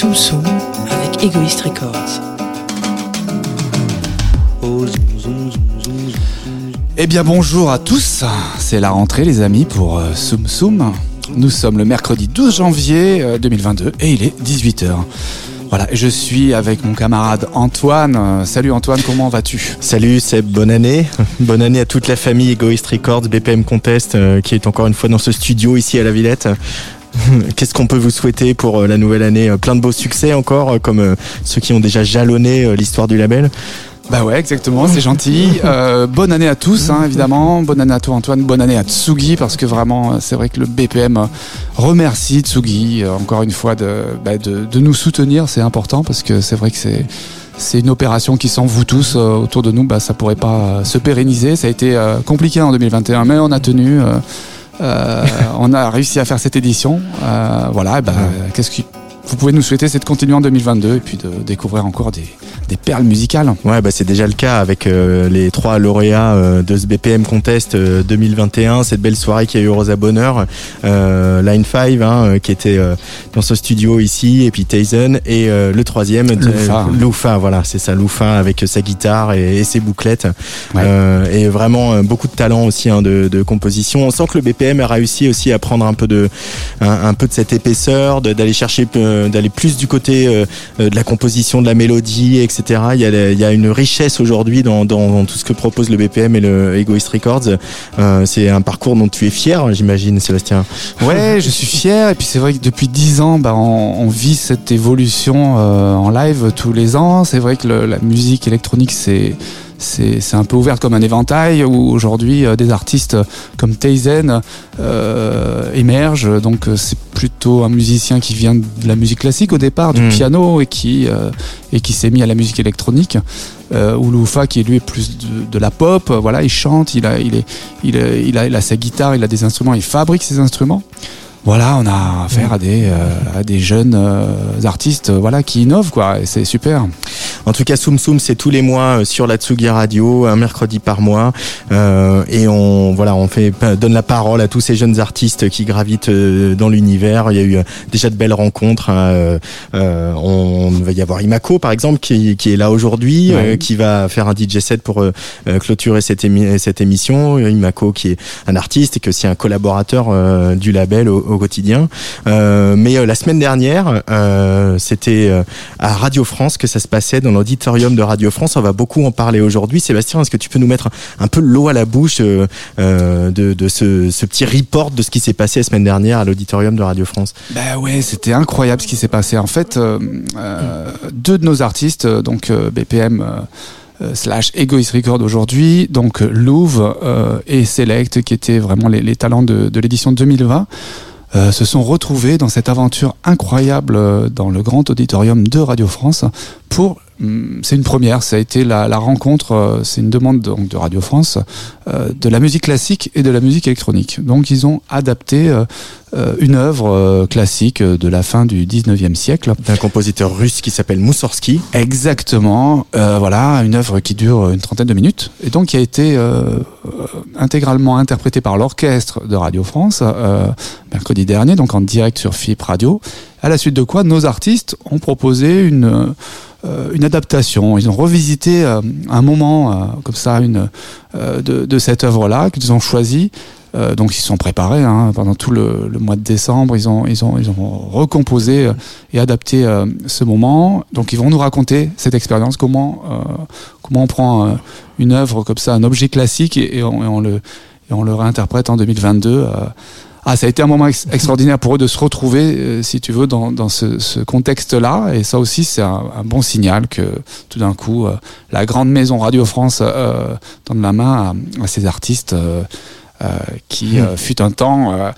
Soum Soum avec Egoist Records. Eh bien bonjour à tous, c'est la rentrée les amis pour euh, Soum Soum. Nous sommes le mercredi 12 janvier euh, 2022 et il est 18h. Voilà, je suis avec mon camarade Antoine. Euh, Salut Antoine, comment vas-tu? Salut Seb, bonne année. Bonne année à toute la famille Egoist Records, BPM Contest, euh, qui est encore une fois dans ce studio ici à la Villette. Qu'est-ce qu'on peut vous souhaiter pour euh, la nouvelle année Euh, Plein de beaux succès encore, euh, comme ceux qui ont déjà jalonné l'histoire du label? Bah ouais, exactement, c'est gentil. Euh, bonne année à tous, hein, évidemment. Bonne année à toi Antoine, bonne année à Tsugi, parce que vraiment, c'est vrai que le BPM remercie Tsugi, encore une fois, de, bah, de, de nous soutenir, c'est important, parce que c'est vrai que c'est... C'est une opération qui sans vous tous euh, autour de nous, bah, ça pourrait pas euh, se pérenniser. Ça a été euh, compliqué en 2021, mais on a tenu, on a réussi à faire cette édition. Euh, voilà, et bah, qu'est-ce que vous pouvez nous souhaiter, c'est de continuer en 2022 et puis de découvrir encore des, des perles musicales. Ouais, bah c'est déjà le cas avec euh, les trois lauréats euh, de ce BPM Contest euh, 2021, cette belle soirée qui a eu Rosa Bonheur, euh, Line 5 hein, euh, qui était euh, dans ce studio ici, et puis Tyson, et euh, le troisième, Loufa. euh, Loufa, voilà, c'est ça, Loufa avec sa guitare et, et ses bouclettes, Ouais. Euh, et vraiment euh, beaucoup de talent aussi hein, de, de composition. On sent que le BPM a réussi aussi à prendre un peu de, un, un peu de cette épaisseur, d'aller chercher, euh, d'aller plus du côté euh, euh, de la composition, de la mélodie, etc. Il y a, une richesse aujourd'hui dans, tout ce que propose le BPM et le Egoist Records. Euh, c'est un parcours dont tu es fier, j'imagine, Sébastien. Ouais, je suis fier. Et puis c'est vrai que depuis dix ans, bah, on, vit cette évolution euh, en live tous les ans. C'est vrai que la musique électronique, c'est c'est c'est un peu ouvert comme un éventail où aujourd'hui euh, des artistes comme Teizen euh, émergent. Donc euh, c'est plutôt un musicien qui vient de la musique classique au départ, du Mm. piano et qui euh, et qui s'est mis à la musique électronique. Euh, ou Loufa qui lui est plus de, de la pop. Voilà, il chante, il a il est il, a- il a il a sa guitare, il a des instruments, il fabrique ses instruments. Voilà, on a affaire à des euh, à des jeunes euh, artistes, euh, voilà, qui innovent quoi. Et c'est super. En tout cas, Soum Soum, c'est tous les mois euh, sur la Tsugi Radio, un mercredi par mois, euh, et on voilà, on fait donne la parole à tous ces jeunes artistes qui gravitent euh, dans l'univers. Il y a eu euh, déjà de belles rencontres. hein, euh, euh, on va y avoir Imako par exemple qui, qui est là aujourd'hui, Ouais. euh, qui va faire un DJ set pour euh, euh, clôturer cette, émi- cette émission. Imako qui est un artiste et qui est aussi un collaborateur euh, du label au, quotidien. Euh, mais euh, la semaine dernière, euh, c'était à Radio France que ça se passait dans l'auditorium de Radio France. On va beaucoup en parler aujourd'hui. Sébastien, est-ce que tu peux nous mettre un peu l'eau à la bouche de, ce, petit report de ce qui s'est passé la semaine dernière à l'auditorium de Radio France? Bah ouais, c'était incroyable ce qui s'est passé. En fait, deux de nos artistes, donc BPM. slash Egoist Record aujourd'hui, donc Louvre et Select, qui étaient vraiment les, talents de l'édition 2020, euh, se sont retrouvés dans cette aventure incroyable euh, dans le grand auditorium de Radio France pour c'est une première, ça a été la, la rencontre, euh, c'est une demande donc, de Radio France, euh, de la musique classique et de la musique électronique. Donc ils ont adapté euh, euh, une œuvre euh, classique de la fin du 19e siècle. d'un compositeur russe qui s'appelle Moussorski. Exactement, euh, voilà, une œuvre qui dure une trentaine de minutes et donc qui a été intégralement interprétée par l'orchestre de Radio France euh, mercredi dernier, donc en direct sur FIP Radio. À la suite de quoi, nos artistes ont proposé une euh, une adaptation. Ils ont revisité euh, un moment euh, comme ça, une euh, de, de cette œuvre-là qu'ils ont choisi. Euh, donc ils se sont préparés hein, pendant tout le, le mois de décembre. Ils ont ils ont ils ont recomposé euh, et adapté euh, ce moment. Donc ils vont nous raconter cette expérience, comment euh, comment on prend euh, une œuvre comme ça, un objet classique et, et on, et on le et on le réinterprète en 2022. Ah, ça a été un moment ex- extraordinaire pour eux de se retrouver, euh, si tu veux, dans, dans ce, ce contexte-là. Et ça aussi, c'est un, bon signal que tout d'un coup, euh, la grande maison Radio France euh, donne la main à, à ces artistes qui, euh, fut un temps, euh,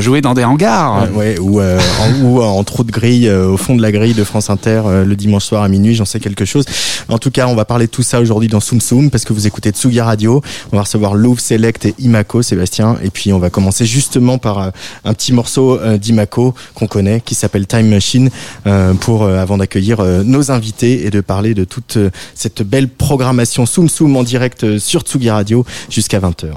jouaient dans des hangars. Euh, ouais, ou, euh, en, ou en trou de grille, euh, au fond de la grille de France Inter, euh, le dimanche soir à minuit, j'en sais quelque chose. En tout cas, on va parler de tout ça aujourd'hui dans Soum Soum, parce que vous écoutez Tsugi Radio. On va recevoir Louvre Select et Imako, Sébastien. Et puis, on va commencer justement par euh, un petit morceau euh, d'Imako qu'on connaît, qui s'appelle Time Machine, euh, pour, euh, avant d'accueillir euh, nos invités et de parler de toute euh, cette belle programmation Soum Soum en direct euh, sur Tsugi Radio jusqu'à 20h.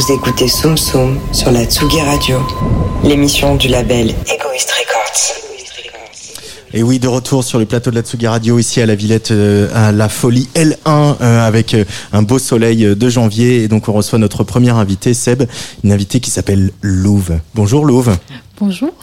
Vous écoutez Soum Soum sur la Tsugi Radio, l'émission du label Egoist Records. Et oui, de retour sur le plateau de la Tsugi Radio, ici à la Villette, euh, à la Folie L1, euh, avec euh, un beau soleil de janvier. Et donc, on reçoit notre premier invité, Seb, une invitée qui s'appelle Louve. Bonjour Louve. Bonjour.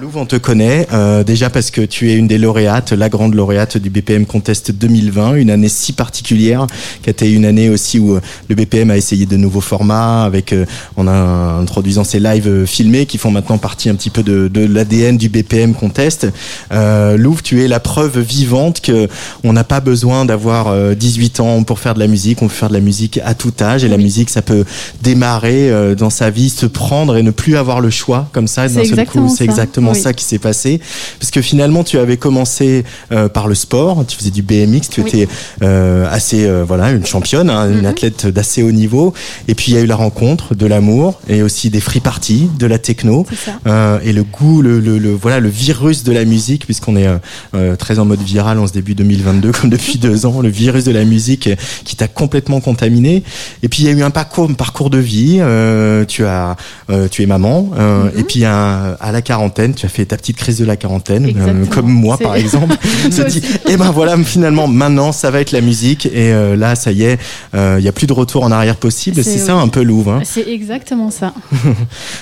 Louve, on te connaît euh, déjà parce que tu es une des lauréates, la grande lauréate du BPM Contest 2020, une année si particulière qui a été une année aussi où euh, le BPM a essayé de nouveaux formats, avec euh, en introduisant ces lives euh, filmés qui font maintenant partie un petit peu de, de l'ADN du BPM Contest. Euh, Louve, tu es la preuve vivante que on n'a pas besoin d'avoir euh, 18 ans pour faire de la musique, on peut faire de la musique à tout âge et la musique ça peut démarrer euh, dans sa vie, se prendre et ne plus avoir le choix comme ça d'un seul exactement coup. C'est ça. Oui. ça qui s'est passé. Parce que finalement, tu avais commencé euh, par le sport, tu faisais du BMX, tu Oui. étais euh, assez, euh, voilà, une championne, hein, une Mhm. athlète d'assez haut niveau. Et puis il y a eu la rencontre de l'amour et aussi des free parties, de la techno. Euh, et le goût, le, le, le- voilà, le virus de la musique, puisqu'on est euh, euh, très en mode viral en ce début 2022, comme depuis deux ans, le virus de la musique qui t'a complètement contaminé. Et puis il y a eu un parcours, un parcours de vie. euh, tu as, euh, tu es maman, euh, Mhm. et puis à, à la quarantaine, tu as fait ta petite crise de la quarantaine, euh, comme moi par exemple. se dit, et ben voilà, finalement, maintenant, ça va être la musique, et euh, là, ça y est, euh, il y a plus de retour en arrière possible. C'est- ça oui. un peu Louvre. Hein. C'est exactement ça.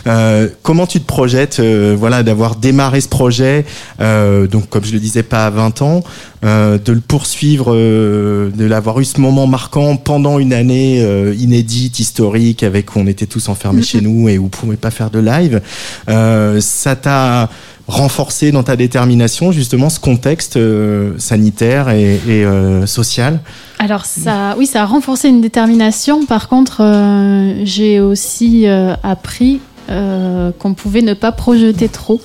Euh, comment tu te projettes, euh, voilà, d'avoir démarré ce projet, euh, donc comme je le disais, pas à 20 ans, euh, de le poursuivre, euh, de l'avoir eu ce moment marquant pendant une année euh, inédite, historique, avec où on était tous enfermés chez nous et où on pouvait pas faire de live. Euh, ça t'a renforcé dans ta détermination justement ce contexte euh, sanitaire et, et, euh, social. Alors ça, oui, ça a renforcé une détermination. Par contre, euh, j'ai aussi appris qu'on pouvait ne pas projeter trop.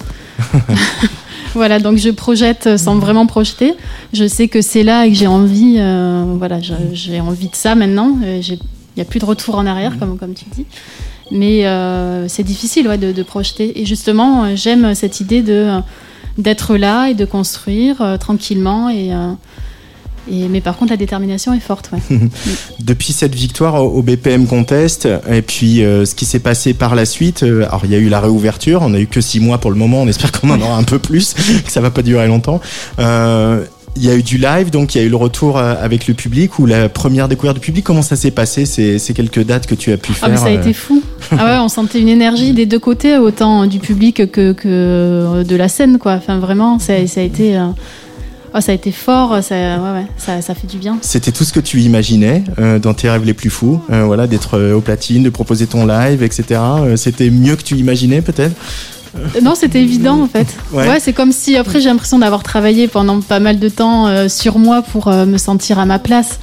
voilà, donc je projette sans vraiment projeter. Je sais que c'est là et que j'ai envie. voilà, j'ai envie de ça maintenant. Il n'y a plus de retour en arrière, comme, comme tu dis. Mais euh, c'est difficile ouais, de, de projeter. Et justement, euh, j'aime cette idée de d'être là et de construire euh, tranquillement. Et, et, mais par contre, la détermination est forte. Ouais. Depuis cette victoire au, BPM Contest, et puis ce qui s'est passé par la suite, alors il y a eu la réouverture, on n'a eu que six mois pour le moment, on espère qu'on en aura un peu plus, que ça va pas durer longtemps. Euh, il y a eu du live, donc il y a eu le retour euh, avec le public ou la première découverte du public. Comment ça s'est passé ces, ces quelques dates que tu as pu faire Ah, mais ça a euh, été fou. Ah ouais, on sentait une énergie des deux côtés, autant du public que, que de la scène. Quoi. Enfin, vraiment, ça, ça a été. euh, ah, ça a été fort, ça, ouais, ouais, ça, ça fait du bien. C'était tout ce que tu imaginais euh, dans tes rêves les plus fous, euh, voilà, d'être euh, au platine, de proposer ton live, etc. Euh, C'était mieux que tu imaginais peut-être? Euh, Non, c'était évident en fait. Ouais. Ouais, c'est comme si après j'ai l'impression d'avoir travaillé pendant pas mal de temps euh, sur moi pour euh, me sentir à ma place.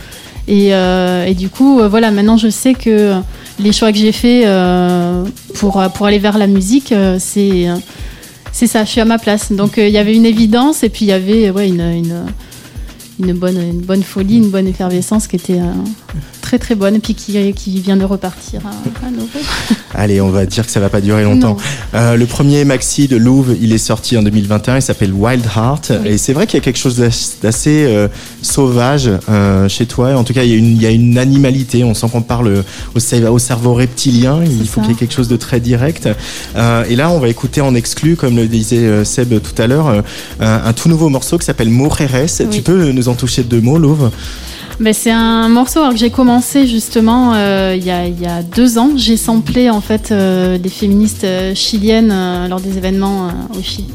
Et, euh, et du coup, voilà, maintenant je sais que les choix que j'ai faits pour, pour aller vers la musique, c'est c'est ça, je suis à ma place. Donc il y avait une évidence et puis il y avait ouais, une, une, une bonne, une bonne folie, une bonne effervescence qui était très très bonne et puis qui, qui vient de repartir à, à nouveau. Allez, on va dire que ça va pas durer longtemps. Euh, le premier maxi de Louvre, il est sorti en 2021, il s'appelle Wild Heart. Oui. Et c'est vrai qu'il y a quelque chose d'ass- d'assez euh, sauvage euh, chez toi. En tout cas, il y, a une, il y a une animalité. On sent qu'on parle au, cer- au cerveau reptilien. Il faut qu'il y ait quelque chose de très direct. Et là, on va écouter en exclu, comme le disait Seb tout à l'heure, un, tout nouveau morceau qui s'appelle Moreres. Tu peux nous en toucher deux mots, Louvre? C'est un morceau alors, que j'ai commencé justement euh, il y, a, il y a deux ans. J'ai samplé en fait euh, des féministes euh, chiliennes euh, lors des événements au Chili.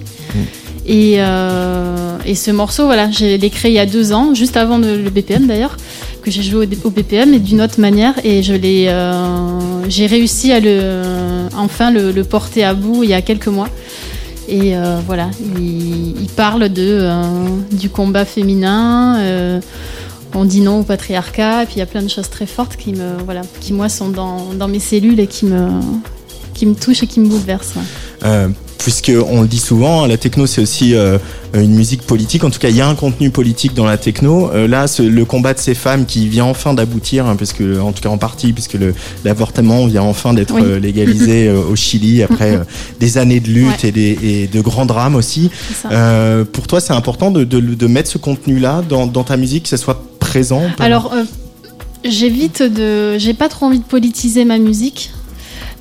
Et, euh, et ce morceau, voilà, j'ai l'ai créé il y a deux ans, juste avant de- le BPM d'ailleurs, que j'ai joué au, au BPM et d'une autre manière. Et je l'ai, j'ai réussi à le, enfin le, le porter à bout il y a quelques mois. Et voilà, il, il parle de, du combat féminin. On dit non au patriarcat, et puis il y a plein de choses très fortes qui me, voilà, qui moi sont dans, dans mes cellules et qui me, qui me touchent et qui me bouleversent. ouais. Euh, puisque on le dit souvent, hein, la techno c'est aussi euh, une musique politique. En tout cas, il y a un contenu politique dans la techno. Euh, là, ce- le combat de ces femmes qui vient enfin d'aboutir, hein, parce que en tout cas en partie, puisque l'avortement vient enfin d'être Oui. légalisé au Chili après des années de lutte Ouais. et, des, et de grands drames aussi. Pour toi, c'est important de, de- de mettre ce contenu-là dans, dans ta musique, que ça soit Alors, euh, j'évite de. J'ai pas trop envie de politiser ma musique.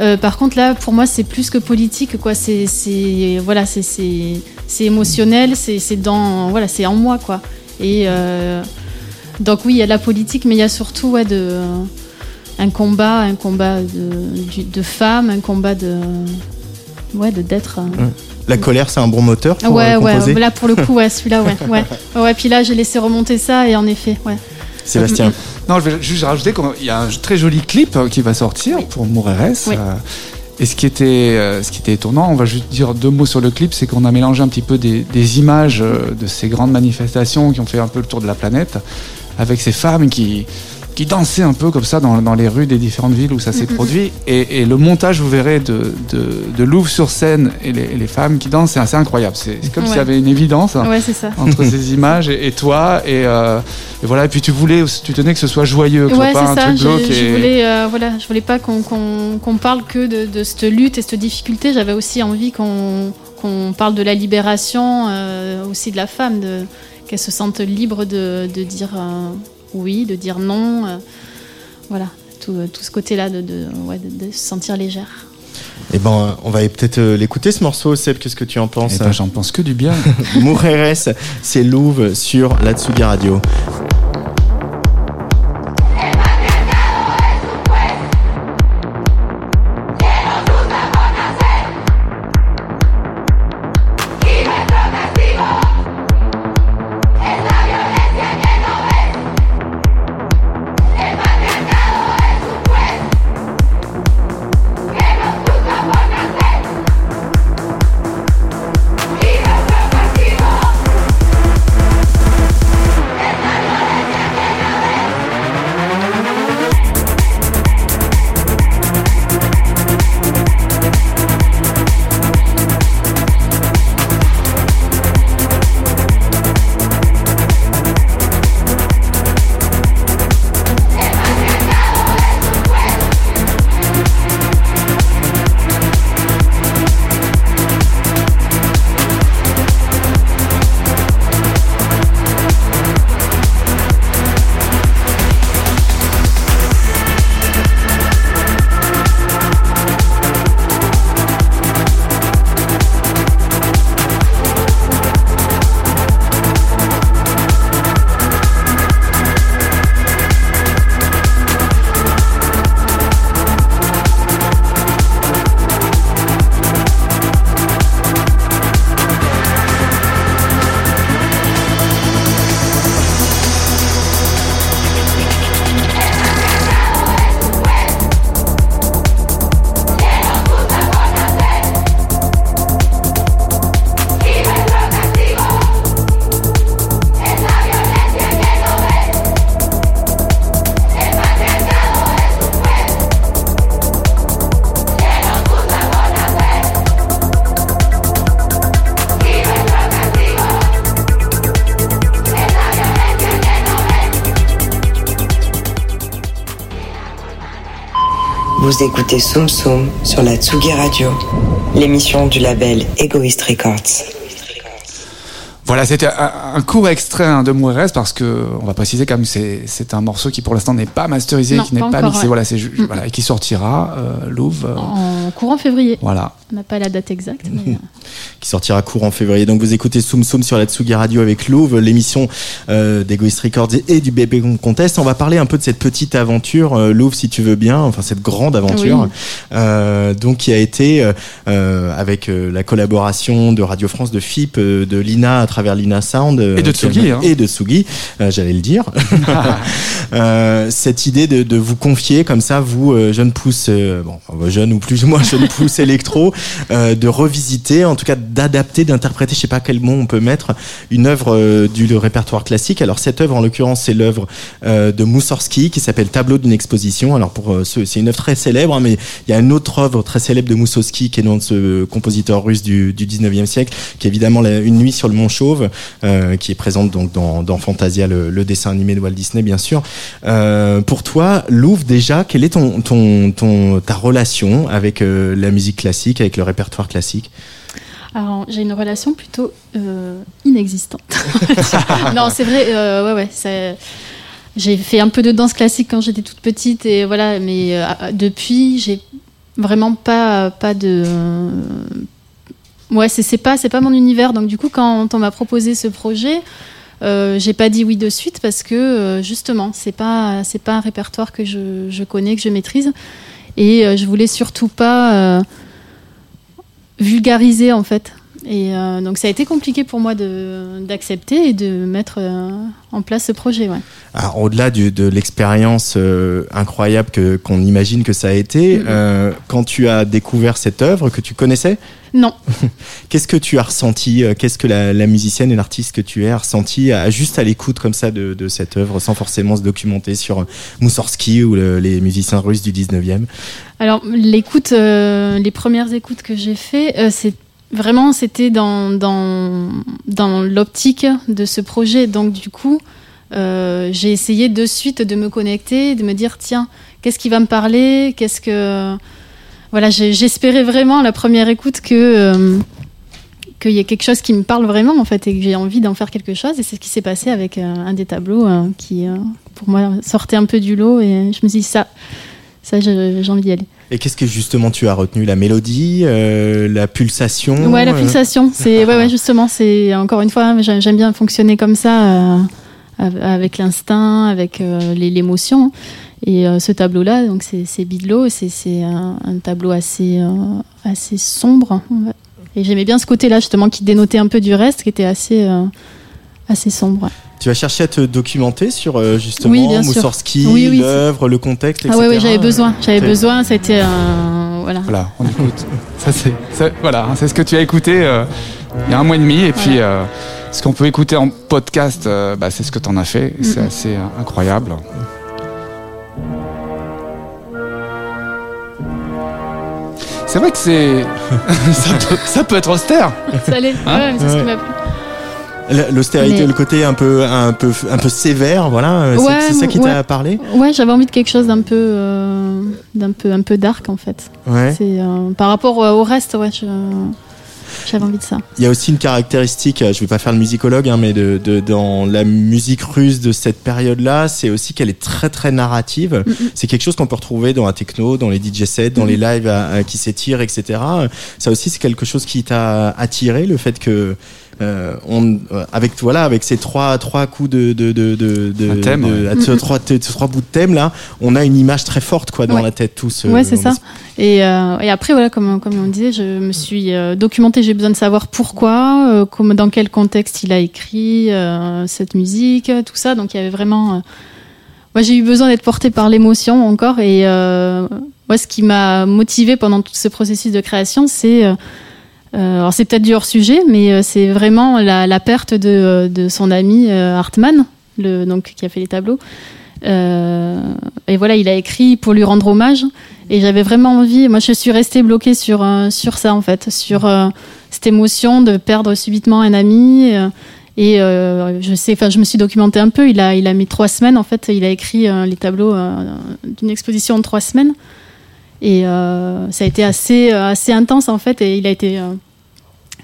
Euh, par contre, là, pour moi, c'est plus que politique, quoi. C'est, c'est voilà, c'est, c'est, c'est émotionnel, c'est, c'est dans, voilà, c'est en moi, quoi. Et euh, donc oui, il y a la politique, mais il y a surtout ouais, de, un combat, un combat de, de femmes, un combat de, ouais, de d'être. La colère, c'est un bon moteur pour ouais, euh, composer ouais, là pour le coup, ouais, celui-là, ouais, ouais, ouais. Puis là, j'ai laissé remonter ça et en effet, ouais. Sébastien. Non, je vais juste rajouter qu'il y a un très joli clip euh, qui va sortir Oui. pour Moureres. Oui. euh, et ce qui, était, euh, ce qui était étonnant, on va juste dire deux mots sur le clip, c'est qu'on a mélangé un petit peu des, des images euh, de ces grandes manifestations qui ont fait un peu le tour de la planète, avec ces femmes qui, qui dansaient un peu comme ça dans, dans les rues des différentes villes où ça s'est Mhm. produit. Et, et le montage, vous verrez, de, de, de Louvre sur scène et les, et les femmes qui dansent, c'est assez incroyable. C'est comme s'il y avait une évidence hein, Ouais, entre ces images et, et toi. Et, euh, et voilà, et puis tu voulais, tu tenais que ce soit joyeux, que Ouais, soit pas un ça. truc glauque. je voulais, euh, voilà, je voulais pas qu'on qu'on parle que de, de cette lutte et cette difficulté. J'avais aussi envie qu'on qu'on parle de la libération, euh, aussi de la femme, qu'elle se sente libre de, de dire oui, de dire non. euh, voilà, tout, euh, tout ce côté-là de, de, ouais, de- de se sentir légère. Eh ben, on va peut-être euh, l'écouter ce morceau. Seb, qu'est-ce que tu en penses Eh ben, J'en pense que du bien. Moureres, c'est Louvre sur la Tsugi Radio. Vous écoutez Soum Soum sur la Tsugi Radio, l'émission du label Egoist Records. Voilà, c'était un, un court extrait hein, de Moureres parce que on va préciser quand même c'est c'est un morceau qui pour l'instant n'est pas masterisé, Non, qui n'est pas pas, encore, mixé, ouais. voilà, c'est ju- voilà et qui sortira euh, Louvre. euh, En courant février. Voilà. On n'a pas la date exacte. mais, euh, qui sortira court en février. Donc vous écoutez Soum Soum sur la Tsugi Radio avec Louvre, l'émission euh, d'Egoist Records et du Bébé Contest. On va parler un peu de cette petite aventure, euh, Louvre si tu veux bien, enfin cette grande aventure, Oui. euh, donc qui a été euh, euh, avec euh, la collaboration de Radio France, de FIP, euh, de Lina à travers Lina Sound euh, Et de Tsugi, hein. et de Tsugi, euh, j'allais le dire. Euh, cette idée de, de vous confier comme ça, vous euh, jeunes pousses, euh, bon, jeunes ou plus ou moins jeunes pousses électro, euh, de revisiter, en tout cas d'adapter, d'interpréter, je sais pas quel mot on peut mettre, une œuvre euh, du répertoire classique. Alors cette œuvre, en l'occurrence, c'est l'œuvre euh, de Moussorgsky qui s'appelle Tableau d'une exposition. Alors pour euh, c'est une œuvre très célèbre, hein, mais il y a une autre œuvre très célèbre de Moussorgsky qui est de ce compositeur russe du, du 19e siècle, qui est évidemment Une nuit sur le Mont Chauve, euh, qui est présente donc dans, dans Fantasia, le, le dessin animé de Walt Disney, bien sûr. Euh, pour toi, Louvre, déjà, quelle est ton, ton, ton, ta relation avec la musique classique, avec le répertoire classique? Alors, j'ai une relation plutôt euh, inexistante. non, c'est vrai, euh, ouais, ouais. J'ai fait un peu de danse classique quand j'étais toute petite, et voilà, mais euh, depuis, j'ai vraiment pas, pas de. Ouais, c'est pas, c'est pas mon univers. Donc, du coup, quand on m'a proposé ce projet, j'ai pas dit oui de suite parce que justement, c'est pas, c'est pas un répertoire que je, connais, que je maîtrise. Et euh, je voulais surtout pas vulgariser en fait. Et euh, donc ça a été compliqué pour moi d'accepter et de mettre euh, en place ce projet. Ouais. Alors, au-delà du- de l'expérience euh, incroyable que qu'on imagine que ça a été, euh, quand tu as découvert cette œuvre que tu connaissais, Non, qu'est-ce que tu as ressenti Qu'est-ce que la, la musicienne et l'artiste que tu es a ressenti à, juste à l'écoute comme ça de, de cette œuvre, sans forcément se documenter sur Moussorgsky ou le- les musiciens russes du 19e Alors l'écoute, les premières écoutes que j'ai fait, c'est vraiment c'était dans dans dans l'optique de ce projet. Donc du coup, euh, j'ai essayé de suite de me connecter, de me dire tiens, qu'est-ce qui va me parler, qu'est-ce que voilà, j'espérais vraiment à la première écoute que euh, qu'il y ait quelque chose qui me parle vraiment en fait et que j'ai envie d'en faire quelque chose. Et c'est ce qui s'est passé avec euh, un des tableaux qui pour moi sortait un peu du lot et je me suis dit ça, ça j'ai envie d'y aller. Et qu'est-ce que justement tu as retenu? La mélodie, euh, la pulsation Ouais, la euh, pulsation. C'est ouais, ouais, justement, c'est encore une fois, j'ai- j'aime bien fonctionner comme ça, euh, av- avec l'instinct, avec euh, l'émotion. Et ce tableau-là, donc c'est c'est Bidlo, c'est un, un tableau assez assez sombre. Et j'aimais bien ce côté-là justement qui dénotait un peu du reste, qui était assez assez sombre. ouais. Tu as cherché à te documenter sur euh, justement Oui. Moussorgsky, Oui, oui, l'œuvre, le contexte, etc. Ah ouais, ouais, j'avais besoin, j'avais besoin. C'était un voilà. Voilà, on écoute. Ça, c'est, voilà, hein, c'est ce que tu as écouté euh, il y a un mois et demi. Et puis, euh, ce qu'on peut écouter en podcast, euh, bah, c'est ce que tu en as fait. C'est assez euh, incroyable. C'est vrai que c'est. ça, peut, ça peut être austère. Hein ouais, mais c'est ce qui m'a plu. L'austérité, Mais- le côté un peu, un peu, un peu sévère, voilà. euh, c'est- Ouais, c'est ça qui ouais. t'a parlé Ouais, j'avais envie de quelque chose d'un peu, euh, d'un peu, un peu dark en fait. Ouais. Euh, par rapport au, reste, ouais, je- j'avais envie de ça. Il y a aussi une caractéristique, je vais pas faire le musicologue, hein, mais de, de- dans la musique russe de cette période-là, c'est aussi qu'elle est très très narrative. C'est quelque chose qu'on peut retrouver dans la techno, dans les DJ sets, dans les lives à- à- qui s'étirent, etc. Ça aussi, c'est quelque chose qui t'a attiré, le fait que euh, on, euh, avec voilà, avec ces trois trois coups de de de de, de- Un thème, ouais. trois trois bouts de thème là, on a une image très forte quoi dans Ouais. la tête tous. euh, ouais, c'est ça. Et, euh, et après, voilà, comme, comme on disait, je me suis euh, documentée. J'ai besoin de savoir pourquoi, euh, comme, dans quel contexte il a écrit euh, cette musique, tout ça. Donc il y avait vraiment. euh, Moi, j'ai eu besoin d'être portée par l'émotion encore. Et euh, moi, ce qui m'a motivée pendant tout ce processus de création, c'est. euh, alors c'est peut-être du hors sujet, mais euh, c'est vraiment la, perte de, de son ami euh, Hartmann, donc qui a fait les tableaux. Euh, et voilà, il a écrit pour lui rendre hommage. Et j'avais vraiment envie. Moi, je suis restée bloquée sur euh, sur ça en fait, sur euh, cette émotion de perdre subitement un ami. euh, et euh, je sais, enfin, je me suis documentée un peu. Il a il a mis trois semaines en fait. Il a écrit euh, les tableaux euh, d'une exposition en trois semaines. Et euh, ça a été assez euh, assez intense en fait. Et il a été euh,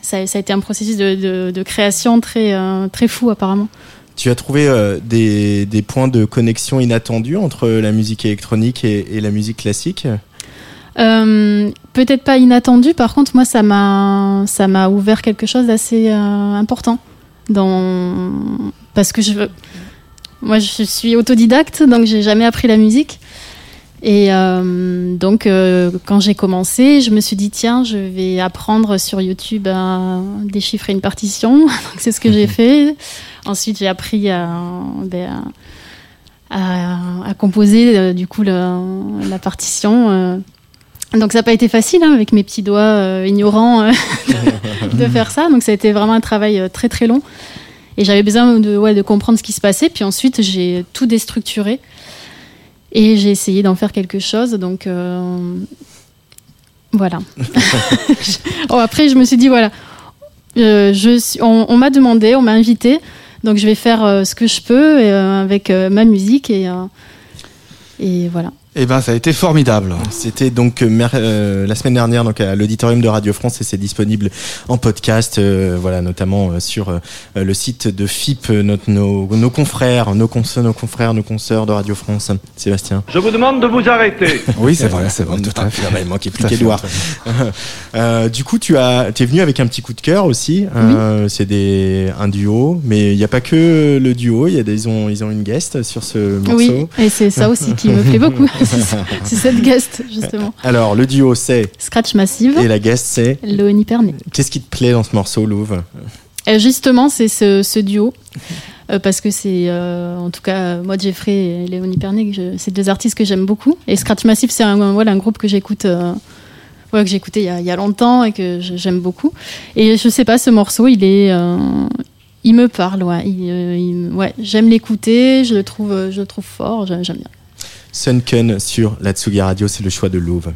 ça, ça a été un processus de, de, de création très euh, très fou apparemment. Tu as trouvé euh, des, des points de connexion inattendus entre la musique électronique et, et la musique classique Euh, Peut-être pas inattendu. Par contre, moi, ça m'a ça m'a ouvert quelque chose d'assez important dans parce que je moi je suis autodidacte, donc j'ai jamais appris la musique. Et euh, donc, euh, quand j'ai commencé, je me suis dit, tiens, je vais apprendre sur YouTube à déchiffrer une partition. C'est ce que j'ai fait. Ensuite, j'ai appris à, ben, à, à composer, euh, du coup, le- la partition. euh. Donc, ça n'a pas été facile, hein, avec mes petits doigts euh, ignorants, euh, de faire ça. Donc, ça a été vraiment un travail euh, très, très long. Et j'avais besoin de, ouais, de comprendre ce qui se passait. Puis ensuite, j'ai tout déstructuré. Et j'ai essayé d'en faire quelque chose. Donc, euh, voilà. Oh, après, je me suis dit, voilà. Euh, je on on m'a demandé, on m'a invité. Donc, je vais faire euh, ce que je peux avec ma musique. Et, et voilà. Eh ben, ça a été formidable. C'était donc euh, euh, la semaine dernière donc à l'auditorium de Radio France et c'est disponible en podcast, euh, voilà notamment sur le site de FIP, notre, nos, nos confrères, nos, nos confrères, nos consoeurs de Radio France. Sébastien. Je vous demande de vous arrêter. oui, c'est vrai, c'est vrai. Tout à fait. Il manquait plus du coup, tu as, es venu avec un petit coup de cœur aussi. c'est des un duo, mais il n'y a pas que le duo. Il y a des, ils ont ils ont une guest sur ce morceau. Oui, et c'est ça aussi qui me plaît beaucoup. c'est cette guest, justement. Alors, le duo, c'est Scratch Massive. Et la guest, c'est Léonie Pernet. Qu'est-ce qui te plaît dans ce morceau, Louvre euh, Justement, c'est ce, duo. Euh, parce que c'est, euh, en tout cas, moi, Jeffrey et Léonie Pernet, c'est deux artistes que j'aime beaucoup. Et Scratch Massive, c'est un, voilà, un groupe que j'écoute. que j'ai écouté il y, a, longtemps et que j'aime beaucoup. Et je sais pas, ce morceau, il est, il me parle, ouais. ouais j'aime l'écouter, je le trouve, je le trouve fort, j'aime bien. Sunken sur la Tsugi Radio, c'est le choix de Louvre.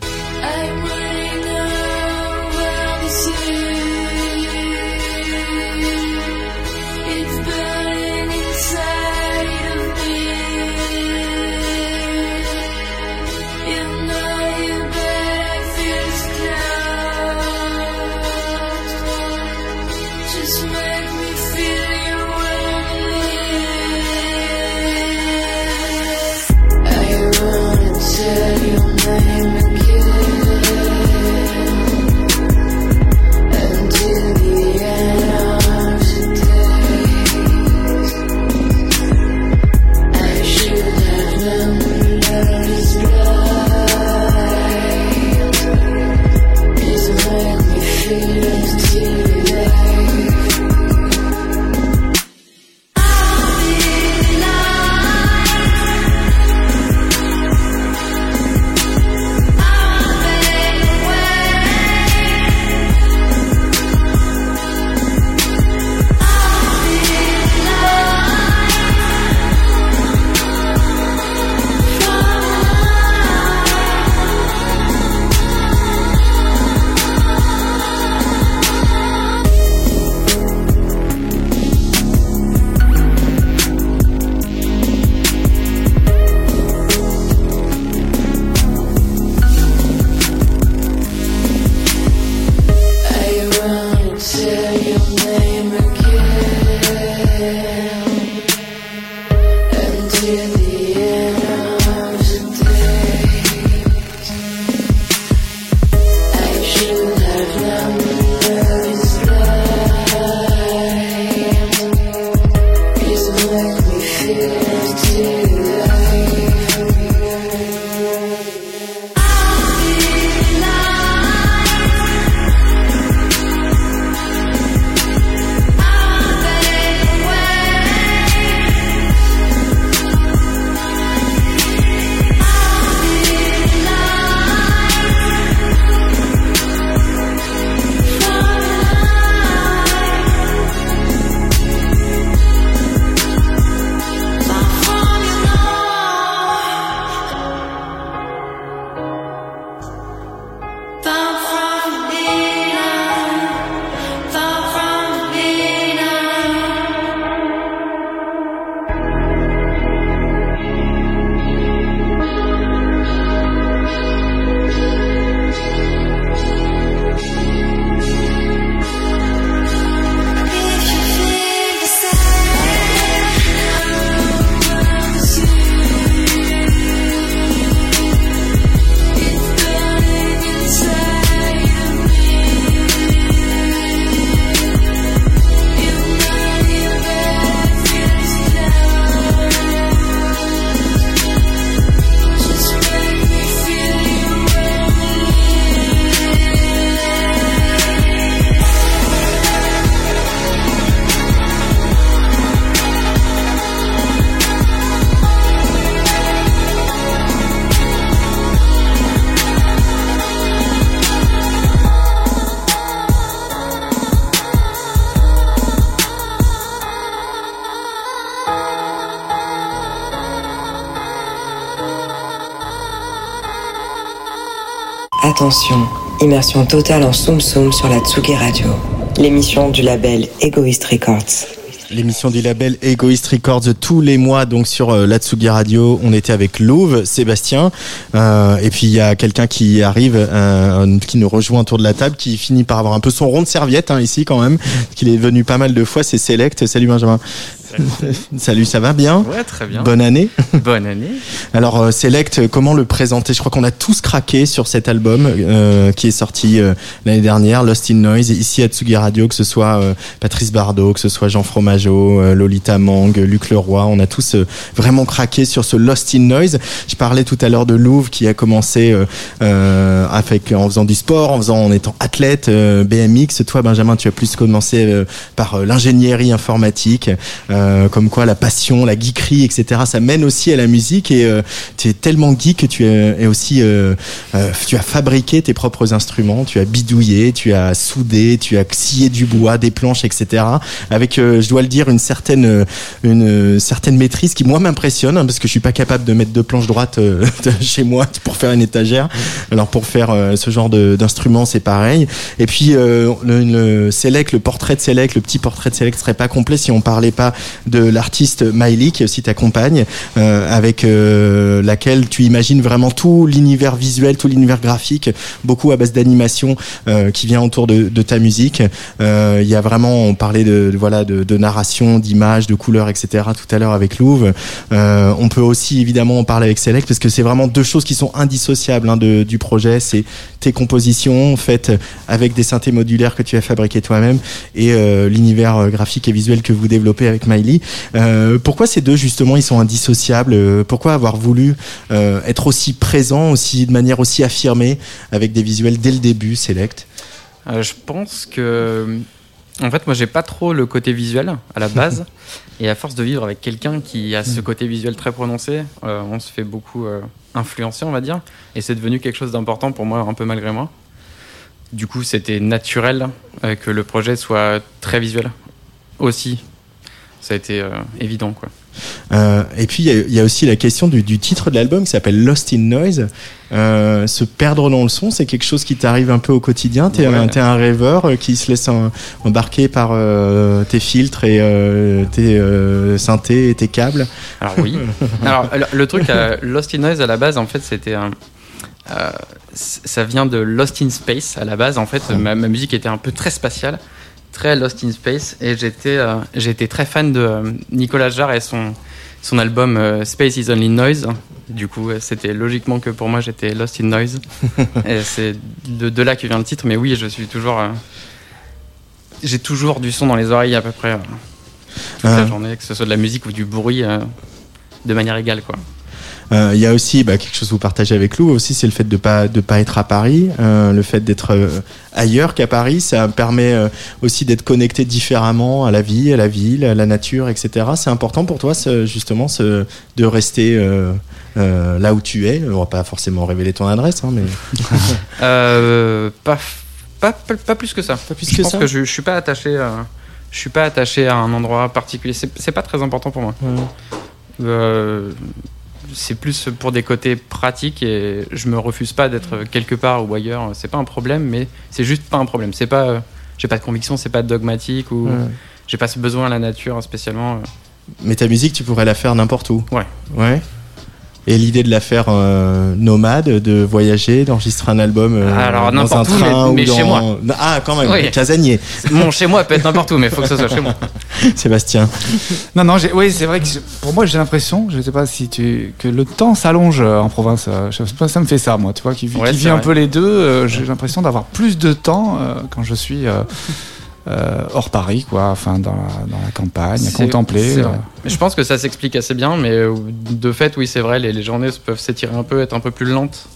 Immersion totale en Soum Soum sur la Tsugi Radio, l'émission du label Egoist Records. L'émission du label Egoist Records tous les mois donc sur euh, l'Atsugi Radio. On était avec Louve, Sébastien, euh, et puis il y a quelqu'un qui arrive, euh, qui nous rejoint autour de la table, qui finit par avoir un peu son rond de serviette hein, ici quand même, qu'il est venu pas mal de fois. C'est Select. Salut Benjamin. Salut, ça va bien? Ouais, très bien. Bonne année. Bonne année. Alors euh, Select, comment le présenter? Je crois qu'on a tous craqué sur cet album euh, qui est sorti euh, l'année dernière, Lost in Noise, ici à Tsugi Radio, que ce soit euh, Patrice Bardot, que ce soit Jean Fromageau, euh, Lolita Mang, Luc Leroy, on a tous euh, vraiment craqué sur ce Lost in Noise. Je parlais tout à l'heure de Louvre qui a commencé euh, euh, avec en faisant du sport, en faisant en étant athlète, euh, BMX. Toi, Benjamin, tu as plus commencé euh, par euh, l'ingénierie informatique. Euh, comme quoi la passion, la geekerie, etc. Ça mène aussi à la musique et euh, tu es tellement geek que tu es, aussi euh, euh, tu as fabriqué tes propres instruments, tu as bidouillé, tu as soudé, tu as scié du bois, des planches, etc. Avec, euh, je dois le dire, une certaine euh, une certaine maîtrise qui moi m'impressionne hein, parce que je suis pas capable de mettre deux planches droites euh, chez moi pour faire une étagère. Alors pour faire euh, ce genre d'instrument, c'est pareil. Et puis euh, le, le le portrait de Select, le petit portrait de Select serait pas complet si on parlait pas de l'artiste Miley qui aussi ta compagne, euh, avec euh, laquelle tu imagines vraiment tout l'univers visuel, tout l'univers graphique, beaucoup à base d'animation euh, qui vient autour de, de ta musique. Il y a vraiment, on parlait de, voilà de, de narration, d'images, de couleurs, etc. Tout à l'heure avec Louvre. On peut aussi évidemment en parler avec Select parce que c'est vraiment deux choses qui sont indissociables hein, de, du projet. C'est tes compositions faites avec des synthés modulaires que tu as fabriqués toi-même et euh, l'univers graphique et visuel que vous développez avec Euh, pourquoi ces deux justement ils sont indissociables? Euh, Pourquoi avoir voulu euh, être aussi présent, aussi de manière aussi affirmée avec des visuels dès le début, Select? Euh, je pense que. En fait, moi, j'ai pas trop le côté visuel à la base. et à force de vivre avec quelqu'un qui a ce côté visuel très prononcé, on se fait beaucoup influencer, on va dire. Et c'est devenu quelque chose d'important pour moi, un peu malgré moi. Du coup, c'était naturel que le projet soit très visuel aussi. Ça a été euh, évident, quoi. Euh, et puis il y a- il y, a aussi la question du, du titre de l'album qui s'appelle Lost in Noise. Euh, se perdre dans le son, c'est quelque chose qui t'arrive un peu au quotidien. T'es Ouais. un, un rêveur qui se laisse en- embarquer par euh, tes filtres et tes synthés et tes câbles. Alors oui. Alors le, truc, Lost in Noise à la base, en fait, c'était un. ça vient de Lost in Space à la base. En fait, ma, ma musique était un peu très spatiale, très Lost in Space, et j'étais euh, j'étais très fan de euh, Nicolas Jarre et son son album euh, Space is Only Noise. Du coup, c'était logiquement que pour moi j'étais Lost in Noise. et c'est de, de là que vient le titre. Mais oui, je suis toujours. J'ai toujours du son dans les oreilles à peu près toute Ah. la journée, que ce soit de la musique ou du bruit, de manière égale, quoi. Euh, Il y a aussi bah, quelque chose que vous partagez avec Lou aussi, c'est le fait de pas de pas être à Paris, euh, le fait d'être euh, ailleurs qu'à Paris, ça permet euh, aussi d'être connecté différemment à la vie, à la ville, à la nature, etc. C'est important pour toi, ce, justement, ce, de rester euh, euh, là où tu es? On va pas forcément révéler ton adresse, hein, mais Euh, pas, pas, pas, pas plus que ça. Pas plus je que pense ça que je, je suis pas attaché. À, je suis pas attaché à un endroit particulier. C'est pas très important pour moi. Euh, c'est plus pour des côtés pratiques et je me refuse pas d'être quelque part ou ailleurs. C'est pas un problème, mais c'est juste pas un problème. C'est pas, euh, j'ai pas de conviction, c'est pas dogmatique ou Ouais. j'ai pas ce besoin à la nature spécialement. mais ta musique, tu pourrais la faire n'importe où. Ouais. Ouais. Et l'idée de la faire euh, nomade, de voyager, d'enregistrer un album euh, Alors, dans un où, train mais- ou dans... chez moi. Ah, quand même, Oui. casanier, Mon chez moi peut être n'importe où, mais il faut que ce soit chez moi. Sébastien. Non, non, oui, c'est vrai que je- pour moi, j'ai l'impression, je sais pas si tu, que le temps s'allonge euh, en province. Je sais pas, ça me fait ça, moi, tu vois, qui, vit- Ouais, qui vit un peu les deux. euh, j'ai l'impression d'avoir plus de temps euh, quand je suis euh, hors Paris, quoi, enfin, dans la, dans la campagne, à contempler. euh. Je pense que ça s'explique assez bien, mais euh, de fait, oui, c'est vrai, les, les journées peuvent s'étirer un peu, être un peu plus lentes.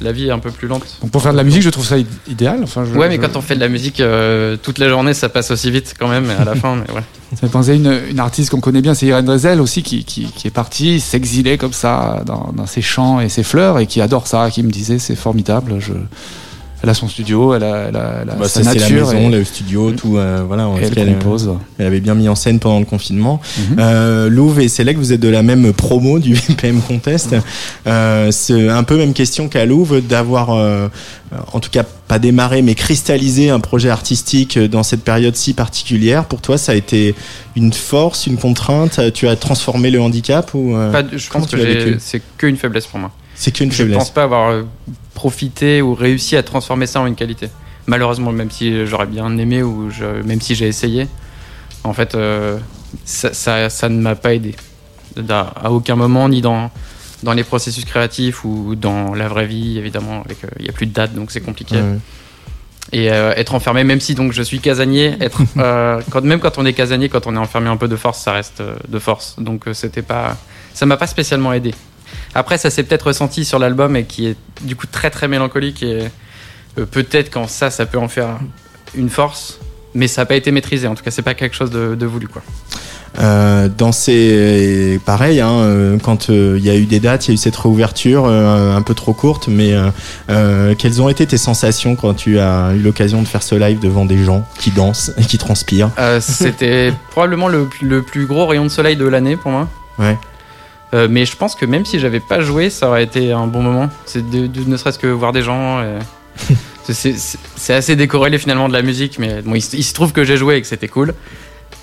La vie est un peu plus lente. Donc pour faire de la musique, je trouve ça idéal. Enfin, je, Ouais, mais je- quand on fait de la musique euh, toute la journée, ça passe aussi vite quand même, à la fin. Mais ouais. Ça me pensait à une, une artiste qu'on connaît bien, c'est Irène Drezel aussi, qui, qui, qui est partie s'exiler comme ça dans, dans ses champs et ses fleurs et qui adore ça, qui me disait c'est formidable. Je, elle a son studio, elle a, elle a, elle a Bah, sa ça, c'est la nature. maison, et- le studio, tout. euh, voilà, elle elle, compose. elle avait bien mis en scène pendant le confinement. Euh, Louvre et Select, vous êtes de la même promo du PM Contest. Euh, c'est un peu même question qu'à Louvre d'avoir, euh, en tout cas pas démarré, mais cristallisé un projet artistique dans cette période si particulière. Pour toi, ça a été une force, une contrainte? Tu as transformé le handicap ou euh, Pas je pense que c'est qu'une faiblesse pour moi. C'est qu'une Je faiblesse pense pas avoir euh, profité ou réussi à transformer ça en une qualité. Malheureusement, même si j'aurais bien aimé ou je- même si j'ai essayé, en fait, euh, ça, ça, ça ne m'a pas aidé. À, aucun moment, ni dans, dans les processus créatifs ou dans la vraie vie, évidemment. euh, Il n'y a plus de date, donc c'est compliqué. Ouais. Et euh, être enfermé, même si donc je suis casanier, être, euh, quand, même quand on est casanier, quand on est enfermé un peu de force, ça reste euh, de force. Donc euh, c'était pas, ça m'a pas spécialement aidé. Après, ça s'est peut-être ressenti sur l'album et qui est du coup très très mélancolique et euh, peut-être quand ça, ça peut en faire une force, mais ça n'a pas été maîtrisé. En tout cas, c'est pas quelque chose de, de voulu quoi. Euh, dans ces pareil hein, euh, quand euh, il y a eu des dates il y a eu cette réouverture euh, un peu trop courte mais quelles ont été tes sensations quand tu as eu l'occasion de faire ce live devant des gens qui dansent et qui transpirent? C'était probablement le, le plus gros rayon de soleil de l'année pour moi. Ouais. Euh, mais je pense que même si j'avais pas joué, ça aurait été un bon moment. C'est de, de- ne serait-ce que voir des gens. et- c'est- assez décorrélé finalement de la musique, mais bon, il, se- il se trouve que j'ai joué et que c'était cool.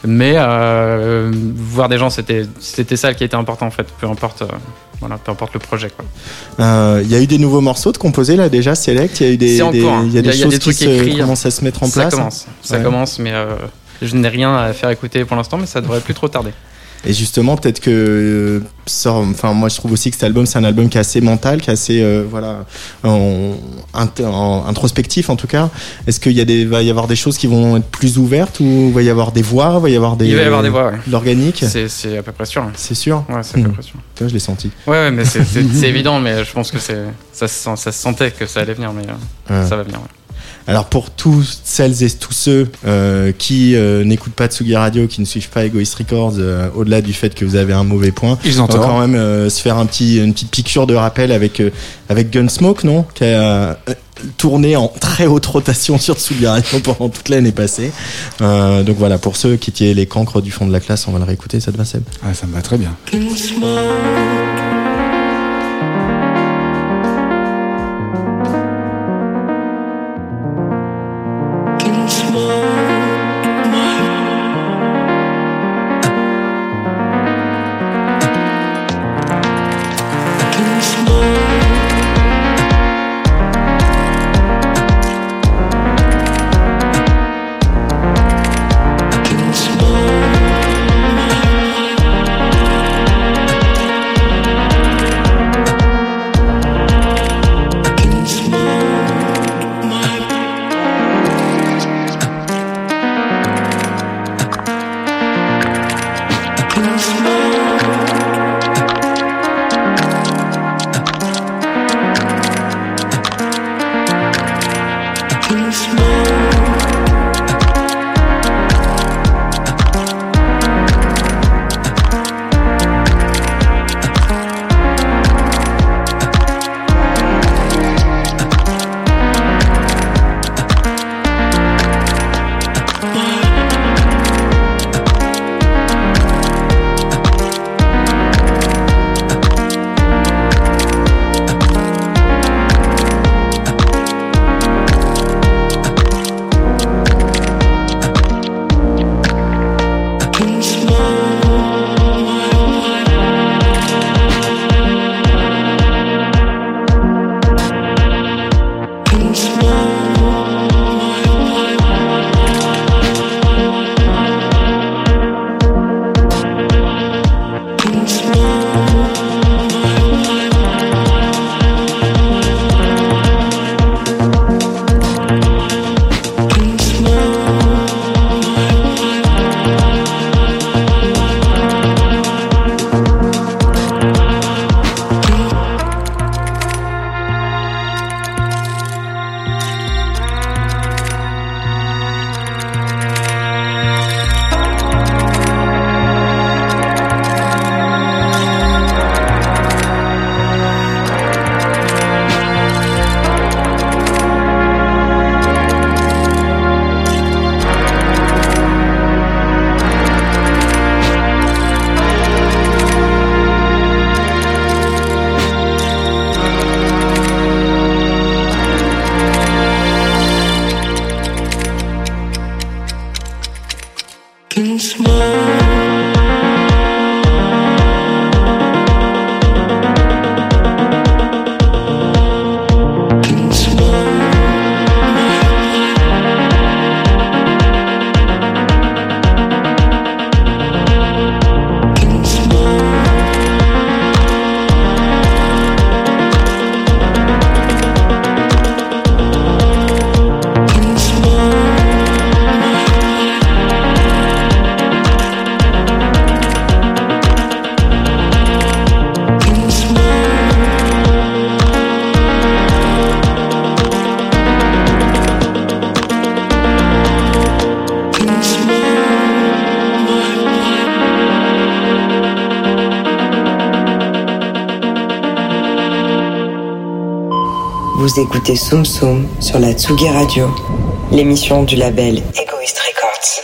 Mais euh, voir des gens, c'était ça qui était important en fait. Peu importe, euh, voilà, peu importe le projet. Euh, il y a eu des nouveaux morceaux de composés là déjà select? Il y a eu des des- hein. y a des y a- y choses des trucs qui écrits, hein. commencent à se mettre en ça place? commence, ça Ouais. commence, mais euh, je n'ai rien à faire écouter pour l'instant, mais ça devrait plus trop tarder. Et justement, peut-être que euh. Enfin, moi, je trouve aussi que cet album, c'est un album qui est assez mental, qui est assez, euh, voilà, en, int- en- introspectif en tout cas. Est-ce qu'il y a des, va y avoir des choses qui vont être plus ouvertes ou va y avoir des voix, va y avoir des, Il va y avoir des voix, ouais. l'organique? C'est c'est à peu près sûr. C'est sûr? Ouais, c'est à peu Mhm. près sûr. Toi, je l'ai senti. Ouais, ouais, mais c'est- évident, mais je pense que c'est ça, ça se sentait que ça allait venir, mais euh, ça va venir. ouais. Alors pour tous celles et tous ceux euh, qui euh, n'écoutent pas Tsugi Radio, qui ne suivent pas Egoist Records, euh, au-delà du fait que vous avez un mauvais point, Ils ont on va tort. quand même euh, se faire un petit, une petite piqûre de rappel avec euh, avec Gunsmoke, non? Qui a euh, tourné en très haute rotation sur Tsugi Radio pendant toute l'année passée. Euh, donc voilà, pour ceux qui étaient les cancres du fond de la classe, on va le réécouter. Ça te va, Seb? Ah, ça me va très bien. Smoke. Vous écoutez Soum Soum sur la Tsugi Radio, l'émission du label Egoist Records.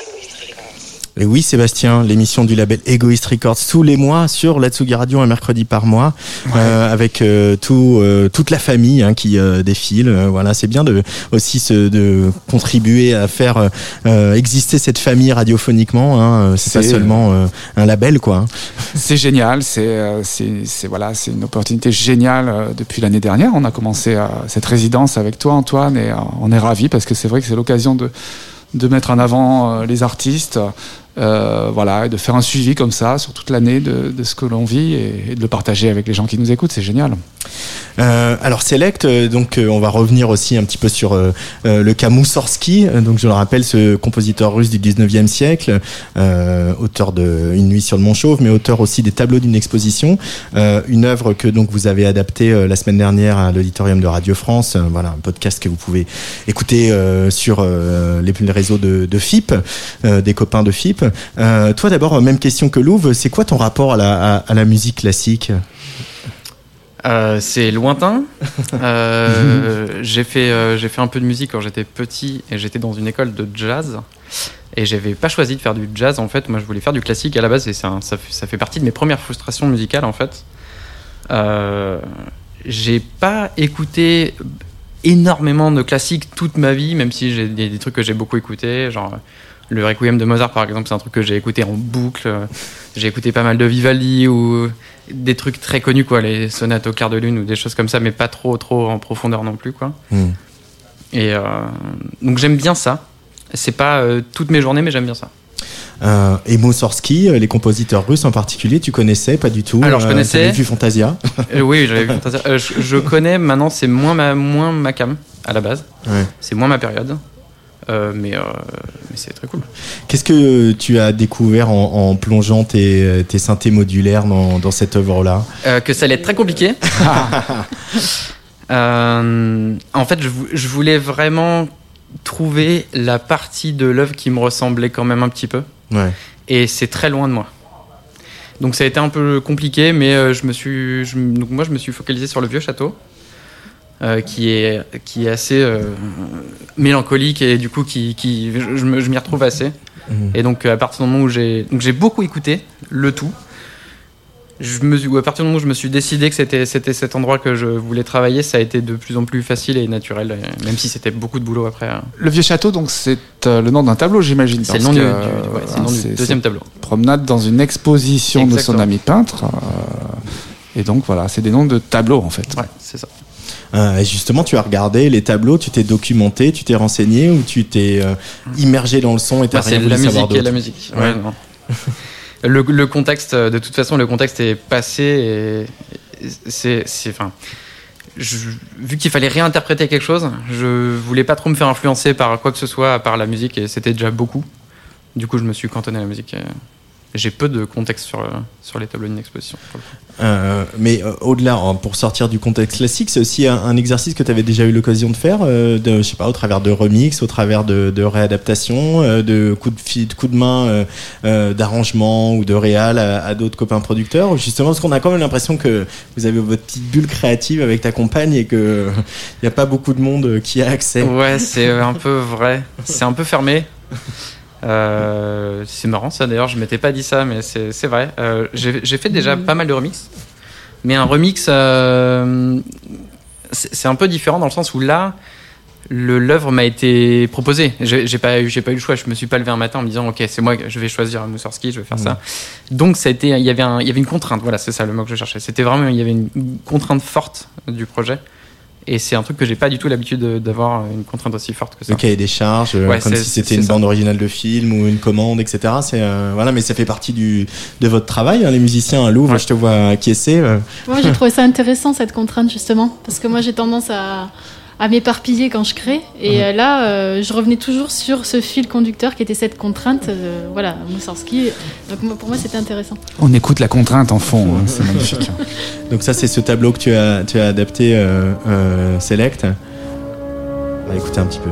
Et oui, Sébastien, l'émission du label Egoist Records tous les mois sur la Tsugi Radio un mercredi par mois, euh, avec euh, tout, euh, toute la famille hein, qui euh, défile. Euh, voilà, c'est bien de aussi se, de contribuer à faire euh, exister cette famille radiophoniquement. Hein. C'est pas seulement euh, un label, quoi. C'est génial, c'est euh, c'est c'est- voilà, c'est une opportunité géniale euh, depuis l'année dernière. On a commencé euh, cette résidence avec toi, Antoine, et on est ravis parce que c'est vrai que c'est l'occasion de de mettre en avant les artistes, voilà, et de faire un suivi comme ça sur toute l'année de, de ce que l'on vit et, et de le partager avec les gens qui nous écoutent. C'est génial. Euh, alors Select, euh, donc euh, on va revenir aussi un petit peu sur euh, euh, le cas Moussorski. Euh, donc je le rappelle, ce compositeur russe du 19e siècle, auteur de Une nuit sur le Mont Chauve, mais auteur aussi des tableaux d'une exposition. Une œuvre que donc vous avez adaptée la semaine dernière à l'auditorium de Radio France. Voilà, un podcast que vous pouvez écouter sur les, les réseaux de, de FIP, des copains de FIP. Toi d'abord, même question que Louve, c'est quoi ton rapport à la, à la musique classique? Euh, c'est lointain. Euh, j'ai fait, euh, j'ai fait un peu de musique quand j'étais petit et j'étais dans une école de jazz. Et j'avais pas choisi de faire du jazz en fait. Moi, je voulais faire du classique à la base et ça, fait, ça fait partie de mes premières frustrations musicales en fait. J'ai pas écouté énormément de classiques toute ma vie, même si j'ai des, des trucs que j'ai beaucoup écoutés, genre le Requiem de Mozart par exemple, c'est un truc que j'ai écouté en boucle. J'ai écouté pas mal de Vivaldi ou des trucs très connus quoi, les sonates au quart de lune ou des choses comme ça, mais pas trop trop en profondeur non plus quoi. Hmm. Et euh, donc j'aime bien ça. C'est pas euh, toutes mes journées, mais j'aime bien ça. Euh, et Moussorski, euh, les compositeurs russes en particulier, tu connaissais pas du tout Alors, je connaissais. t'avais vu Fantasia. Euh, oui, j'avais vu Fantasia. Euh, je, je connais maintenant, c'est moins ma, moins ma cam à la base. Ouais. C'est moins ma période. Euh, mais euh, mais c'est très cool. Qu'est-ce que tu as découvert en, en plongeant tes, tes synthés modulaires dans, dans cette œuvre-là? Euh, que ça allait être très compliqué. Euh, en fait, je, vou- je voulais vraiment trouver la partie de l'œuvre qui me ressemblait quand même un petit peu. Ouais. Et c'est très loin de moi. Donc ça a été un peu compliqué, mais je me suis, je donc moi je me suis focalisé sur le vieux château, euh, qui est qui est assez euh, mélancolique et du coup qui, qui je, je m'y retrouve assez. Mhm. Et donc à partir du moment où j'ai donc j'ai beaucoup écouté le tout, je me ou à partir du moment où je me suis décidé que c'était c'était cet endroit que je voulais travailler, ça a été de plus en plus facile et naturel, même si c'était beaucoup de boulot après. hein. Le vieux château, donc c'est euh, le nom d'un tableau, j'imagine. C'est le nom, que, du, euh, ouais, le nom du deuxième tableau. promenade dans une exposition de son ami peintre. euh, et donc voilà, c'est des noms de tableaux en fait. Ouais, c'est ça. Euh, et justement, tu as regardé les tableaux, tu t'es documenté, tu t'es renseigné ou tu t'es euh, immergé dans le son et t'as Bah, rien voulu la savoir musique et la musique. Ouais. Ouais, non. le, le contexte, euh, de toute façon, le contexte est passé et c'est, c'est, enfin, je- vu qu'il fallait réinterpréter quelque chose, je voulais pas trop me faire influencer par quoi que ce soit à part la musique et c'était déjà beaucoup. Du coup, je me suis cantonné à la musique. et J'ai peu de contexte sur, euh, sur les tableaux d'une exposition. coup. Euh, mais euh, au-delà, hein, pour sortir du contexte classique, c'est aussi un, un exercice que tu avais déjà eu l'occasion de faire, euh, de, je sais pas, au travers de remix, au travers de, de réadaptation, de coups de, de coups de main, d'arrangement ou de réal à, à d'autres copains producteurs. Justement, parce qu'on a quand même l'impression que vous avez votre petite bulle créative avec ta compagne et que il n'y a pas beaucoup de monde qui a accès. Ouais, c'est un peu vrai. C'est un peu fermé. Euh, c'est marrant ça d'ailleurs, je m'étais pas dit ça, mais c'est vrai. Euh, J'ai fait déjà pas mal de remix. Mais un remix, euh, c'est un peu différent dans le sens où là, le l'œuvre m'a été proposée. J'ai pas eu pas eu le choix. Je me suis pas levé un matin en me disant ok c'est moi je vais choisir Moussorski, je vais faire ça. Donc ça a été il y avait un, il y avait une contrainte. Voilà c'est ça le mot que je cherchais. C'était vraiment il y avait une contrainte forte du projet. Et c'est un truc que j'ai pas du tout l'habitude de- d'avoir une contrainte aussi forte que ça. Le cahier des charges, euh, Ouais, comme si c'était une ça. bande originale de film ou une commande, etc. C'est euh, voilà, mais ça fait partie du de votre travail, hein, les musiciens à Louvre. Ouais. Je te vois acquiescer. euh. Moi, j'ai trouvé ça intéressant cette contrainte justement, parce que moi j'ai tendance à, à m'éparpiller quand je crée, et euh, là, euh, je revenais toujours sur ce fil conducteur qui était cette contrainte. euh, voilà, Moussorski. Donc moi, pour moi, c'était intéressant. On écoute la contrainte en fond, hein, c'est magnifique. Donc ça, c'est ce tableau que tu as tu as adapté, euh, euh, Select. On va écouter un petit peu.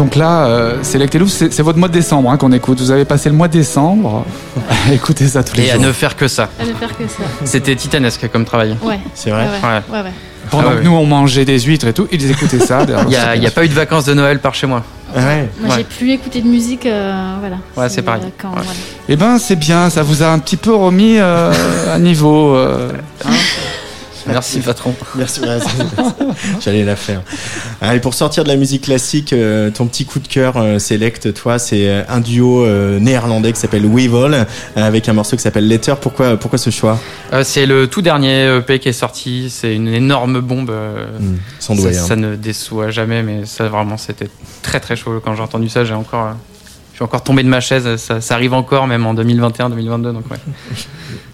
Donc là, euh, Select et c'est votre mois de décembre hein, qu'on écoute. Vous avez passé le mois de décembre à écouter ça tous les Et à jours. ne faire que ça. À ne faire que ça. C'était titanesque comme travail. Ouais. C'est vrai. Ouais, ouais. Ouais. ouais, ouais. Pendant Ah ouais. que nous, on mangeait des huîtres et tout, ils écoutaient ça. derrière. Il y a, il y a pas eu de vacances de Noël par chez moi. Ah ouais. Moi, Ouais. j'ai plus écouté de musique, euh, voilà. Ouais, c'est pareil. euh, Quand, Ouais. voilà. Eh ben, c'est bien, ça vous a un petit peu remis euh, à niveau. euh. Merci patron. Merci. J'allais la faire. Allez, pour sortir de la musique classique, euh, ton petit coup de cœur, euh, Select, toi, c'est euh, un duo euh, néerlandais qui s'appelle Weevil, avec un morceau qui s'appelle Letter. Pourquoi, pourquoi ce choix? Euh, c'est le tout dernier EP qui est sorti. C'est une énorme bombe. euh, Hmm, Sans ça, doigt. hein. ça ne déçoit jamais, mais ça vraiment c'était très très chaud quand j'ai entendu ça. J'ai encore, euh, suis encore tombé de ma chaise. Ça, ça arrive encore même en 2021-2022. Donc ouais.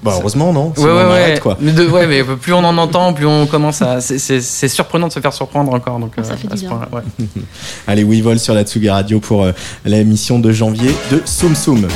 Bah, heureusement, non Ouais Sinon, ouais on ouais. arrête, quoi. Mais de- ouais, mais plus on en entend, plus on commence à. c'est- surprenant de se faire surprendre encore. Donc Ça euh, fait à du ouais. Allez, Weevil sur la Tsugi Radio pour euh, l'émission de janvier de Soum Soum.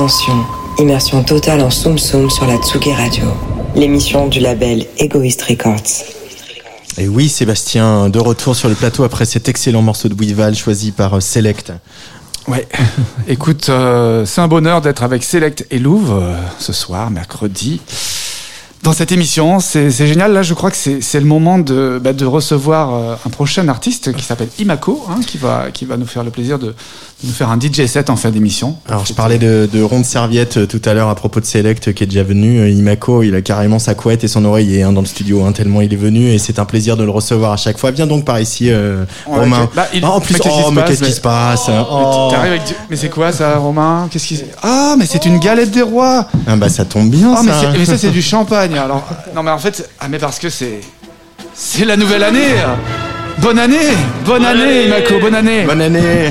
Attention, immersion totale en Soum Soum sur la Tsugi Radio, l'émission du label Egoist Records. Et oui, Sébastien, de retour sur le plateau après cet excellent morceau de Weeval choisi par euh, Select. Ouais, écoute, euh, c'est un bonheur d'être avec Select et Louvre euh, ce soir, mercredi. Dans cette émission, c'est génial. Là, je crois que c'est le moment de, bah, de recevoir euh, un prochain artiste qui s'appelle Imako, hein, qui, va, qui va nous faire le plaisir de nous faire un DJ set en fin d'émission. Alors, je parlais de, de ronde serviette euh, tout à l'heure à propos de Select euh, qui est déjà venu. Euh, Imako, il a carrément sa couette et son oreiller hein, dans le studio, hein, tellement il est venu et c'est un plaisir de le recevoir à chaque fois. Viens donc par ici, euh, Ouais, Romain. ok. Bah, il- Ah, en plus, mais qu'est-ce qui oh, se mais passe, qu'est-ce qui mais- se passe Mais Oh. du- Mais c'est quoi ça, Romain? Qu'est-ce qui Ah, mais c'est une galette des rois. Ah, bah, ça tombe bien, Ah, mais, ça. c'est- mais ça c'est du champagne. Alors, non, mais en fait, ah, mais parce que c'est c'est la nouvelle année. Bonne année, bonne année, Imako, bonne année, Bonne année.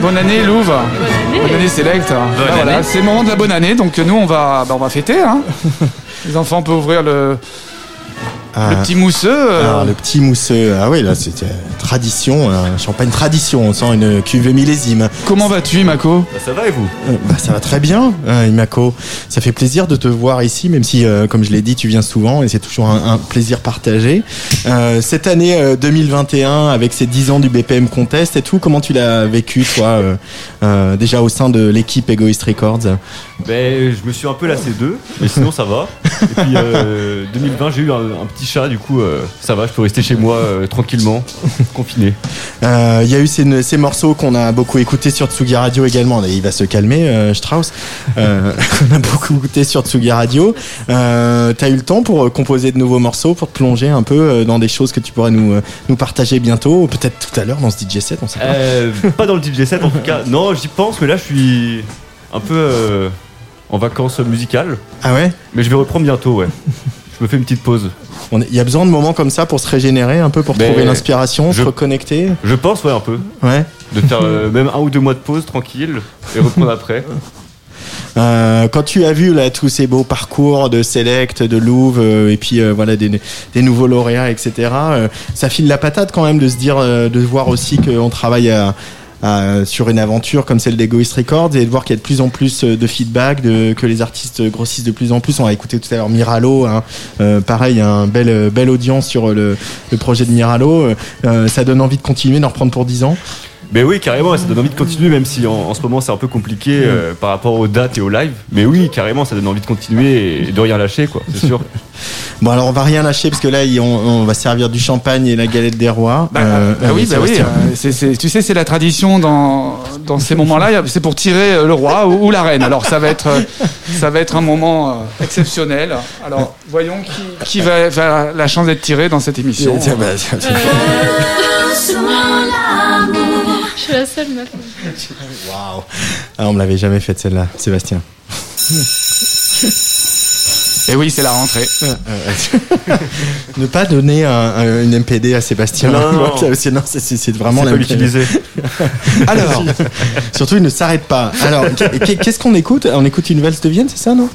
Bonne année, Louvre, bonne année, Select. Bah, voilà, année. c'est le moment de la bonne année, donc nous on va, bah, on va fêter. Hein. Les enfants peuvent ouvrir le. Le petit mousseux. euh, Alors, le petit mousseux, ah oui, là, c'est euh, tradition, un champagne tradition, on sent une cuvée millésime. Comment vas-tu, Imako Bah, ça va et vous? Euh, bah, ça va très bien, hein, Imako. Ça fait plaisir de te voir ici, même si, euh, comme je l'ai dit, tu viens souvent et c'est toujours un, un plaisir partagé. Euh, cette année euh, 2021, avec ces 10 ans du BPM Contest et tout, comment tu l'as vécu, toi, euh, euh, déjà au sein de l'équipe Egoist Records? Ben, je me suis un peu lassé d'eux, mais sinon ça va. Et puis euh, 2020, j'ai eu un, un petit chat, du coup euh, ça va, je peux rester chez moi euh, tranquillement, confiné. Euh, Il y a eu ces, ces morceaux qu'on a beaucoup écoutés sur Tsugi Radio également. Et il va se calmer, euh, Strauss. Euh, qu'on a beaucoup écouté sur Tsugi Radio. Euh, T'as eu le temps pour euh, composer de nouveaux morceaux, pour te plonger un peu euh, dans des choses que tu pourrais nous, euh, nous partager bientôt, ou peut-être tout à l'heure dans ce DJ set, on sait pas. Euh, pas dans le DJ set en tout cas. Non, j'y pense, mais là je suis un peu euh, en vacances musicales. Ah ouais? Mais je vais reprendre bientôt, ouais. Je me fais une petite pause. Il y a besoin de moments comme ça pour se régénérer un peu, pour trouver l'inspiration, se reconnecter? Je pense, ouais, un peu. Ouais. De faire euh, même un ou deux mois de pause tranquille et reprendre après. Euh, quand tu as vu là tous ces beaux parcours de Select, de Louvre, euh, et puis euh, voilà des, des nouveaux lauréats, etc. ça file la patate quand même de se dire, de voir aussi qu'on travaille à- à- sur une aventure comme celle d'Egoist Records et de voir qu'il y a de plus en plus euh, de feedback, de, que les artistes grossissent de plus en plus. On a écouté tout à l'heure Miralo, hein, euh, pareil, un bel, euh, belle audience sur le, projet de Miralo. Euh, euh, ça donne envie de continuer, d'en reprendre pour 10 ans. Mais oui, carrément, ça donne envie de continuer, même si en, en ce moment c'est un peu compliqué euh, par rapport aux dates et aux lives. Mais oui, carrément, ça donne envie de continuer et de rien lâcher, quoi, c'est sûr. Bon alors on va rien lâcher parce que là on, on va servir du champagne et la galette des rois. Bah, Euh, bah oui, euh, bah oui. Sébastien. euh, tu sais, c'est la tradition dans, dans ces moments-là. C'est pour tirer le roi ou, ou la reine. Alors, ça va être, ça va être un moment exceptionnel. Alors, voyons qui, qui va avoir la chance d'être tiré dans cette émission. Tiens, bah, tiens, tiens. Je suis la seule meuf. Waouh. Ah, on me l'avait jamais faite celle-là, Sébastien. Et oui, c'est la rentrée. ne pas donner un- un- une MPD à Sébastien. Non, non. C'est- non, c'est- vraiment C'est la pas l'utiliser. Alors, surtout il ne s'arrête pas. Alors, qu'est- qu'est-ce qu'on écoute? On écoute une valse de Vienne, c'est ça, non?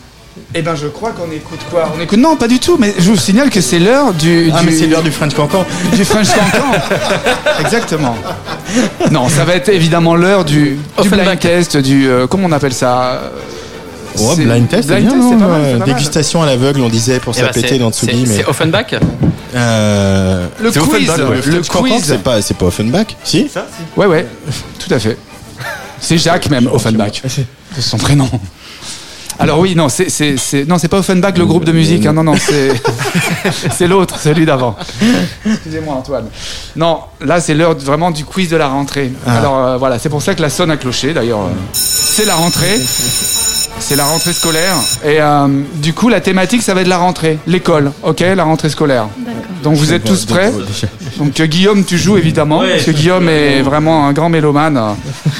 Eh ben, je crois qu'on écoute quoi? On écoute non, pas du tout. Mais je vous signale que c'est l'heure du, Ah, du- mais c'est l'heure du French Cancan. du French Cancan. Exactement. Non, ça va être évidemment l'heure du, du Offenbach. blind test, du euh, comment on appelle ça? Oh, blind test, c'est blind bien, test, c'est non pas mal, c'est Euh, pas mal. Dégustation à l'aveugle, on disait pour Eh ben, s'appêter c'est- dans c'est Tsugi, mais c'est Offenbach euh, Le quiz, Offenbach, ouais. le quiz. c'est pas, c'est pas Offenbach, si? Ça, si. Ouais, ouais, tout à fait. C'est Jacques même, Offenbach. C'est son prénom. Alors oui, non, c'est c'est c'est non, c'est pas Offenbach le groupe de musique. hein, non, non, c'est c'est l'autre, celui d'avant. Excusez-moi Antoine. Non, là c'est l'heure vraiment du quiz de la rentrée. Ah. Alors euh, voilà, c'est pour ça que la sonne a cloché. D'ailleurs, euh, c'est la rentrée. C'est la rentrée scolaire. Et euh, du coup, la thématique, ça va être la rentrée, l'école, ok, la rentrée scolaire. Donc vous êtes tous prêts Donc euh, Guillaume, tu joues évidemment, parce que Guillaume est vraiment un grand mélomane.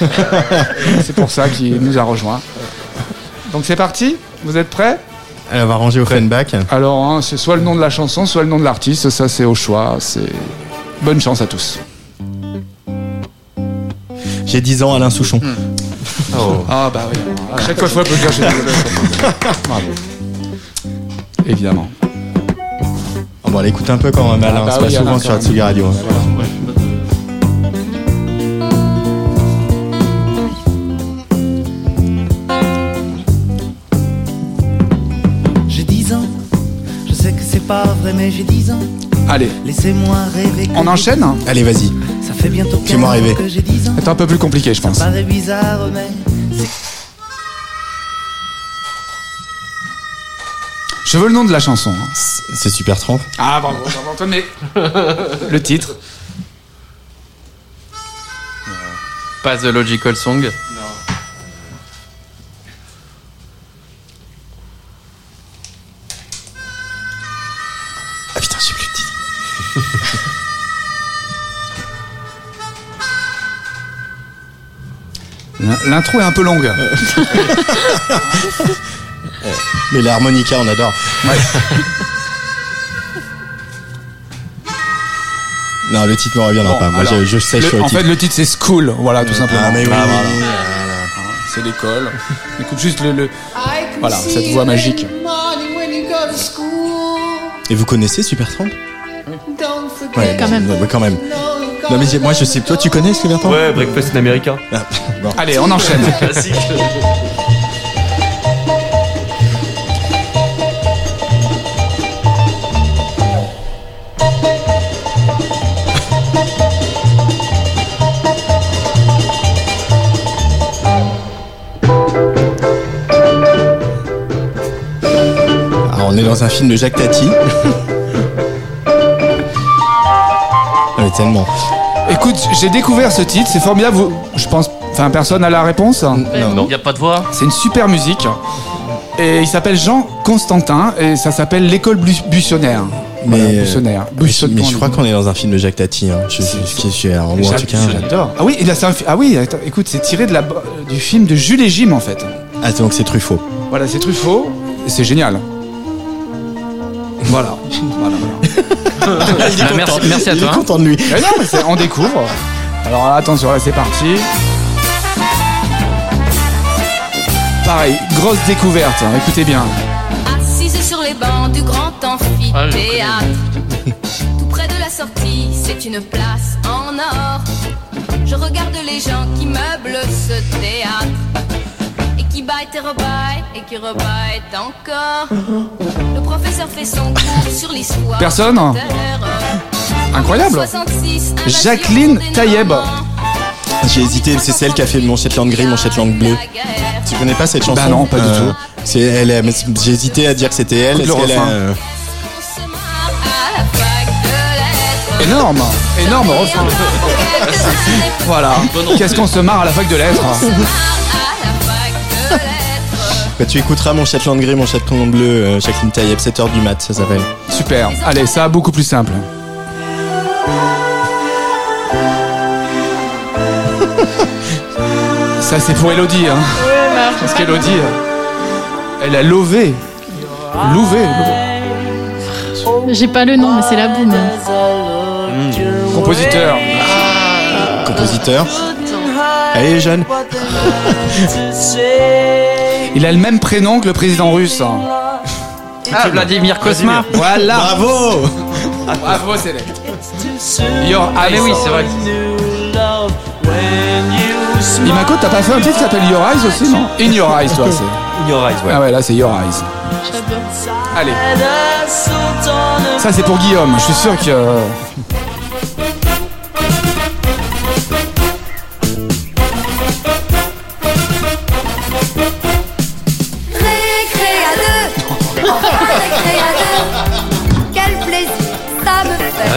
c'est pour ça qu'il nous a rejoint. Donc c'est parti Vous êtes prêts Elle va ranger Offenbach. Alors, hein, c'est soit le nom de la chanson, soit le nom de l'artiste. Ça, c'est au choix. C'est bonne chance à tous. J'ai 10 ans, Alain Souchon. Ah bah oui. À chaque fois, je peux dire. désolé. Bravo. Évidemment. On va l'écouter un peu quand même, Alain. Ah bah c'est pas oui, souvent Alain, sur Atsugi Radio. Pas vrai, mais j'ai 10 ans. Allez, Laissez-moi rêver. on enchaîne Allez, vas-y. Ça fait bientôt 15 Fais-moi rêver. que j'ai 10 ans. C'est un peu plus compliqué, je pense. Paraît bizarre, mais Je veux le nom de la chanson. hein. C'est super trempe. Ah, bravo, bravo Antoine, mais le titre. Pas The Logical Song. L'intro est un peu longue. Mais l'harmonica, on adore. non, le titre me reviendra Bon, pas. Moi, alors, je, je sèche le- sur le en titre. fait, le titre c'est School, voilà, tout simplement. Ah, mais oui, Ah, oui, voilà. oui, C'est l'école. Écoute juste le, le- voilà cette voix magique. Et vous connaissez Supertramp Ouais, Quand même. ouais, quand même. Non mais moi je sais, toi tu connais Supertramp Ouais, Breakfast in America. Ah, bon. Allez, on enchaîne. Classique. Alors, on est dans un film de Jacques Tati. Écoute, j'ai découvert ce titre, c'est formidable. Vous- je pense, enfin, personne a la réponse. Non, non. Y a pas de voix C'est une super musique. Et il s'appelle Jean Constantin et ça s'appelle l'école Bu- buissonnaire. Mais, Voilà, euh, buissonnaire. Mais je, Buissonnement, mais je crois qu'on est dans un film de Jacques Tati. Hein. Je, je, je- je- alors, ou en tout cas. J'adore. Ah oui, là, un ah oui, attends, écoute, c'est tiré de la, du film de Jules et Jim en fait. Ah, donc c'est Truffaut. Voilà, c'est Truffaut et c'est génial. Voilà. Il est Ah, merci- merci à Il toi, est hein. content de lui. Mais non, mais c'est- on découvre. Alors là, attention, là c'est parti. Pareil, grosse découverte, hein, écoutez bien. Assise sur les bancs du grand Ah, amphithéâtre. Tout près de la sortie, c'est une place en or. Je regarde les gens qui meublent ce théâtre. Qui baillent et rebaillent, et qui rebaillent encore. Le professeur fait son cours sur l'histoire. Personne. Incroyable. 66, invasion Jacqueline Taïeb. J'ai hésité, c'est celle qui a fait mon Shetland gris, mon Shetland bleu. Tu connais pas cette chanson Bah non, pas du tout. C'est elle. J'ai hésité à dire que c'était elle. Est-ce qu'elle a, euh. Énorme, énorme refrain. Voilà. Qu'est-ce qu'on se marre à la fac de lettres Bah, tu écouteras mon Shetland gris, mon Shetland bleu, euh, Jacqueline Taïeb, 7h du mat, ça s'appelle. Super. Allez, ça beaucoup plus simple. Ça c'est pour Elodie, hein. Parce qu'Elodie, elle a lové. Louvé. J'ai pas le nom, mais c'est la boum. Compositeur. Compositeur. Elle est jeune. Il a le même prénom que le président russe. hein. Ah, Vladimir Kosma Voilà. Bravo Bravo, Céleste. Your Ah, mais Eyes. oui, c'est vrai. Imako, t'as pas fait un titre qui s'appelle Your Eyes aussi, non In Your Eyes, toi, c'est. In Your Eyes, ouais. Ah ouais, là, c'est Your Eyes. Allez. Ça, c'est pour Guillaume. Je suis sûr que.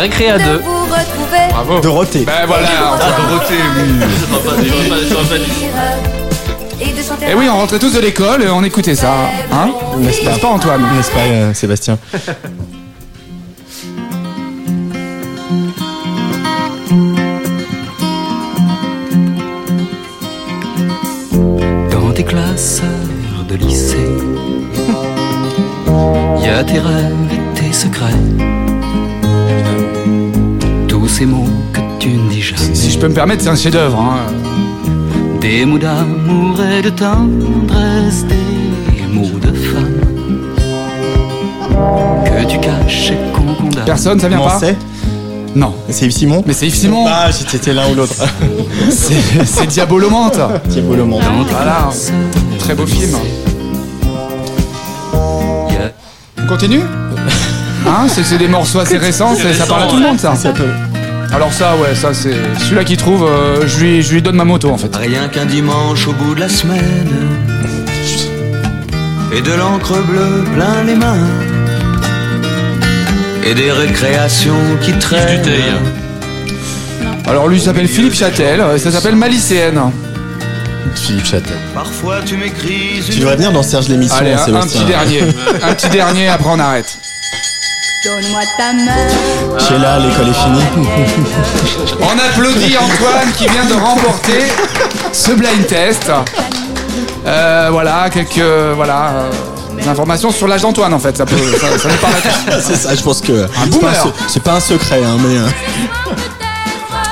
Récré à de deux. Bravo. Dorothée. Ben voilà. Dorothée, oui. et Et oui, on rentrait tous de l'école et on écoutait ça. Hein N'est-ce pas pas, Antoine N'est-ce pas, euh, Sébastien? Peux me permettre, c'est un chef-d'œuvre. Hein. Des mots d'amour et de tendresse, des mots de femme que tu caches et qu'on condamne. Personne, ça vient Comment pas Non. C'est Yves Simon Mais c'est Yves Simon. Ah, c'était l'un ou l'autre. C'est Diabolomante. Tes Voilà. Très beau film. On continue? Hein, c'est des morceaux assez récents, c'est- ça parle à tout le monde ça. Alors ça, ouais, ça c'est celui-là qui trouve, euh, je lui, je lui donne ma moto en fait. Rien qu'un dimanche au bout de la semaine Et de l'encre bleue plein les mains Et des récréations qui traînent Alors lui il s'appelle Philippe Châtel, euh, ça s'appelle Malicéenne. Philippe Châtel. Parfois tu m'écris Tu devrais venir dans Serge l'émission, Allez, un, un Sébastien. petit dernier, un petit dernier, après on arrête. Donne-moi ta main. Sheila, l'école est finie. On applaudit Antoine qui vient de remporter ce blind test. Euh, voilà, quelques voilà, euh, informations sur l'âge d'Antoine en fait, ça, peut, ça, c'est ça, je pense que. c'est boomer. pas un se- C'est pas un secret, hein, mais. euh,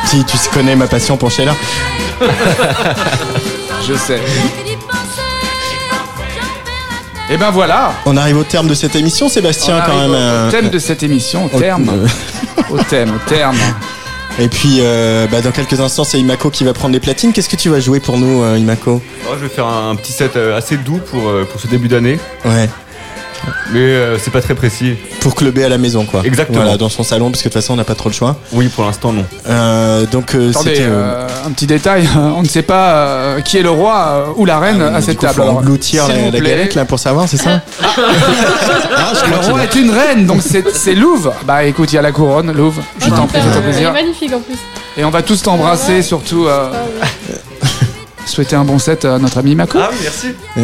Si tu connais ma passion pour Sheila. Je sais. Et ben voilà. On arrive au terme de cette émission, Sébastien, On quand même. au euh, thème de cette émission, au au- terme. euh, Au thème, au terme. Et puis, euh, bah, dans quelques instants, c'est Imako qui va prendre les platines. Qu'est-ce que tu vas jouer pour nous, euh, Imako? Oh, je vais faire un, un petit set euh, assez doux pour, pour ce début d'année. Ouais. Mais euh, c'est pas très précis. Pour clubber à la maison, quoi. Exactement. Voilà, dans son salon, parce que de toute façon, on n'a pas trop le choix. Oui, pour l'instant, non. Euh, donc, euh, Attendez, c'était. euh, euh, un petit détail, on ne sait pas euh, qui est le roi euh, ou la reine à du cette coup, table. Alors, engloutir la, galette là pour savoir, c'est ça Ah, crois Le roi est une reine, donc c'est c'est Louve. Bah écoute, il y a la couronne, Louve. Je t'en prie, fais-toi Elle est plaisir. magnifique en plus. Et on va tous t'embrasser, surtout euh, souhaiter un bon set à notre ami Mako. Ah oui, merci. Euh,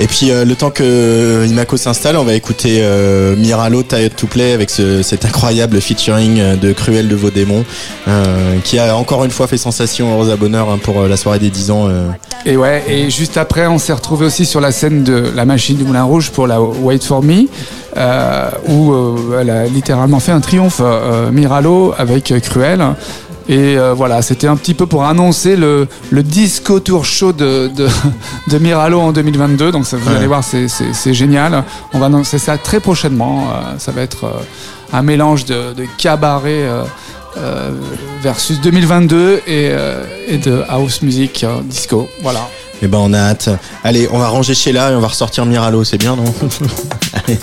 Et puis euh, le temps que euh, Imako s'installe, on va écouter euh, Miralo Tired to Play avec ce- cet incroyable featuring euh, de Cruel de Vaudémon euh, qui a encore une fois fait sensation à bonheur hein, pour euh, la soirée des 10 ans. Et ouais, et juste après, on s'est retrouvé aussi sur la scène de la machine du Moulin Rouge pour la Wait for Me, où elle a littéralement fait un triomphe Miralo avec Cruel. Et euh, voilà, c'était un petit peu pour annoncer le, le disco tour show de, de, de Miralo en 2022. Donc ça, vous Ouais. allez voir, c'est- génial. On va annoncer ça très prochainement. Euh, ça va être euh, un mélange de, de cabaret. versus 2022 et, et de house music disco. Voilà. Eh ben on a hâte. Allez, on va ranger chez là et on va ressortir Miralo, c'est bien non? Allez.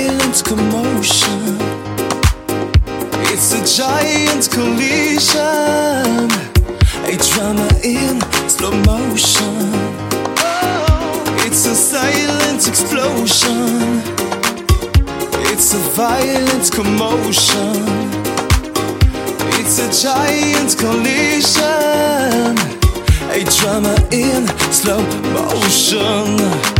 A violent commotion. It's a giant collision. A drama in slow motion. It's a silent explosion. It's a violent commotion. It's a giant collision. A drama in slow motion.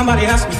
Somebody asked me.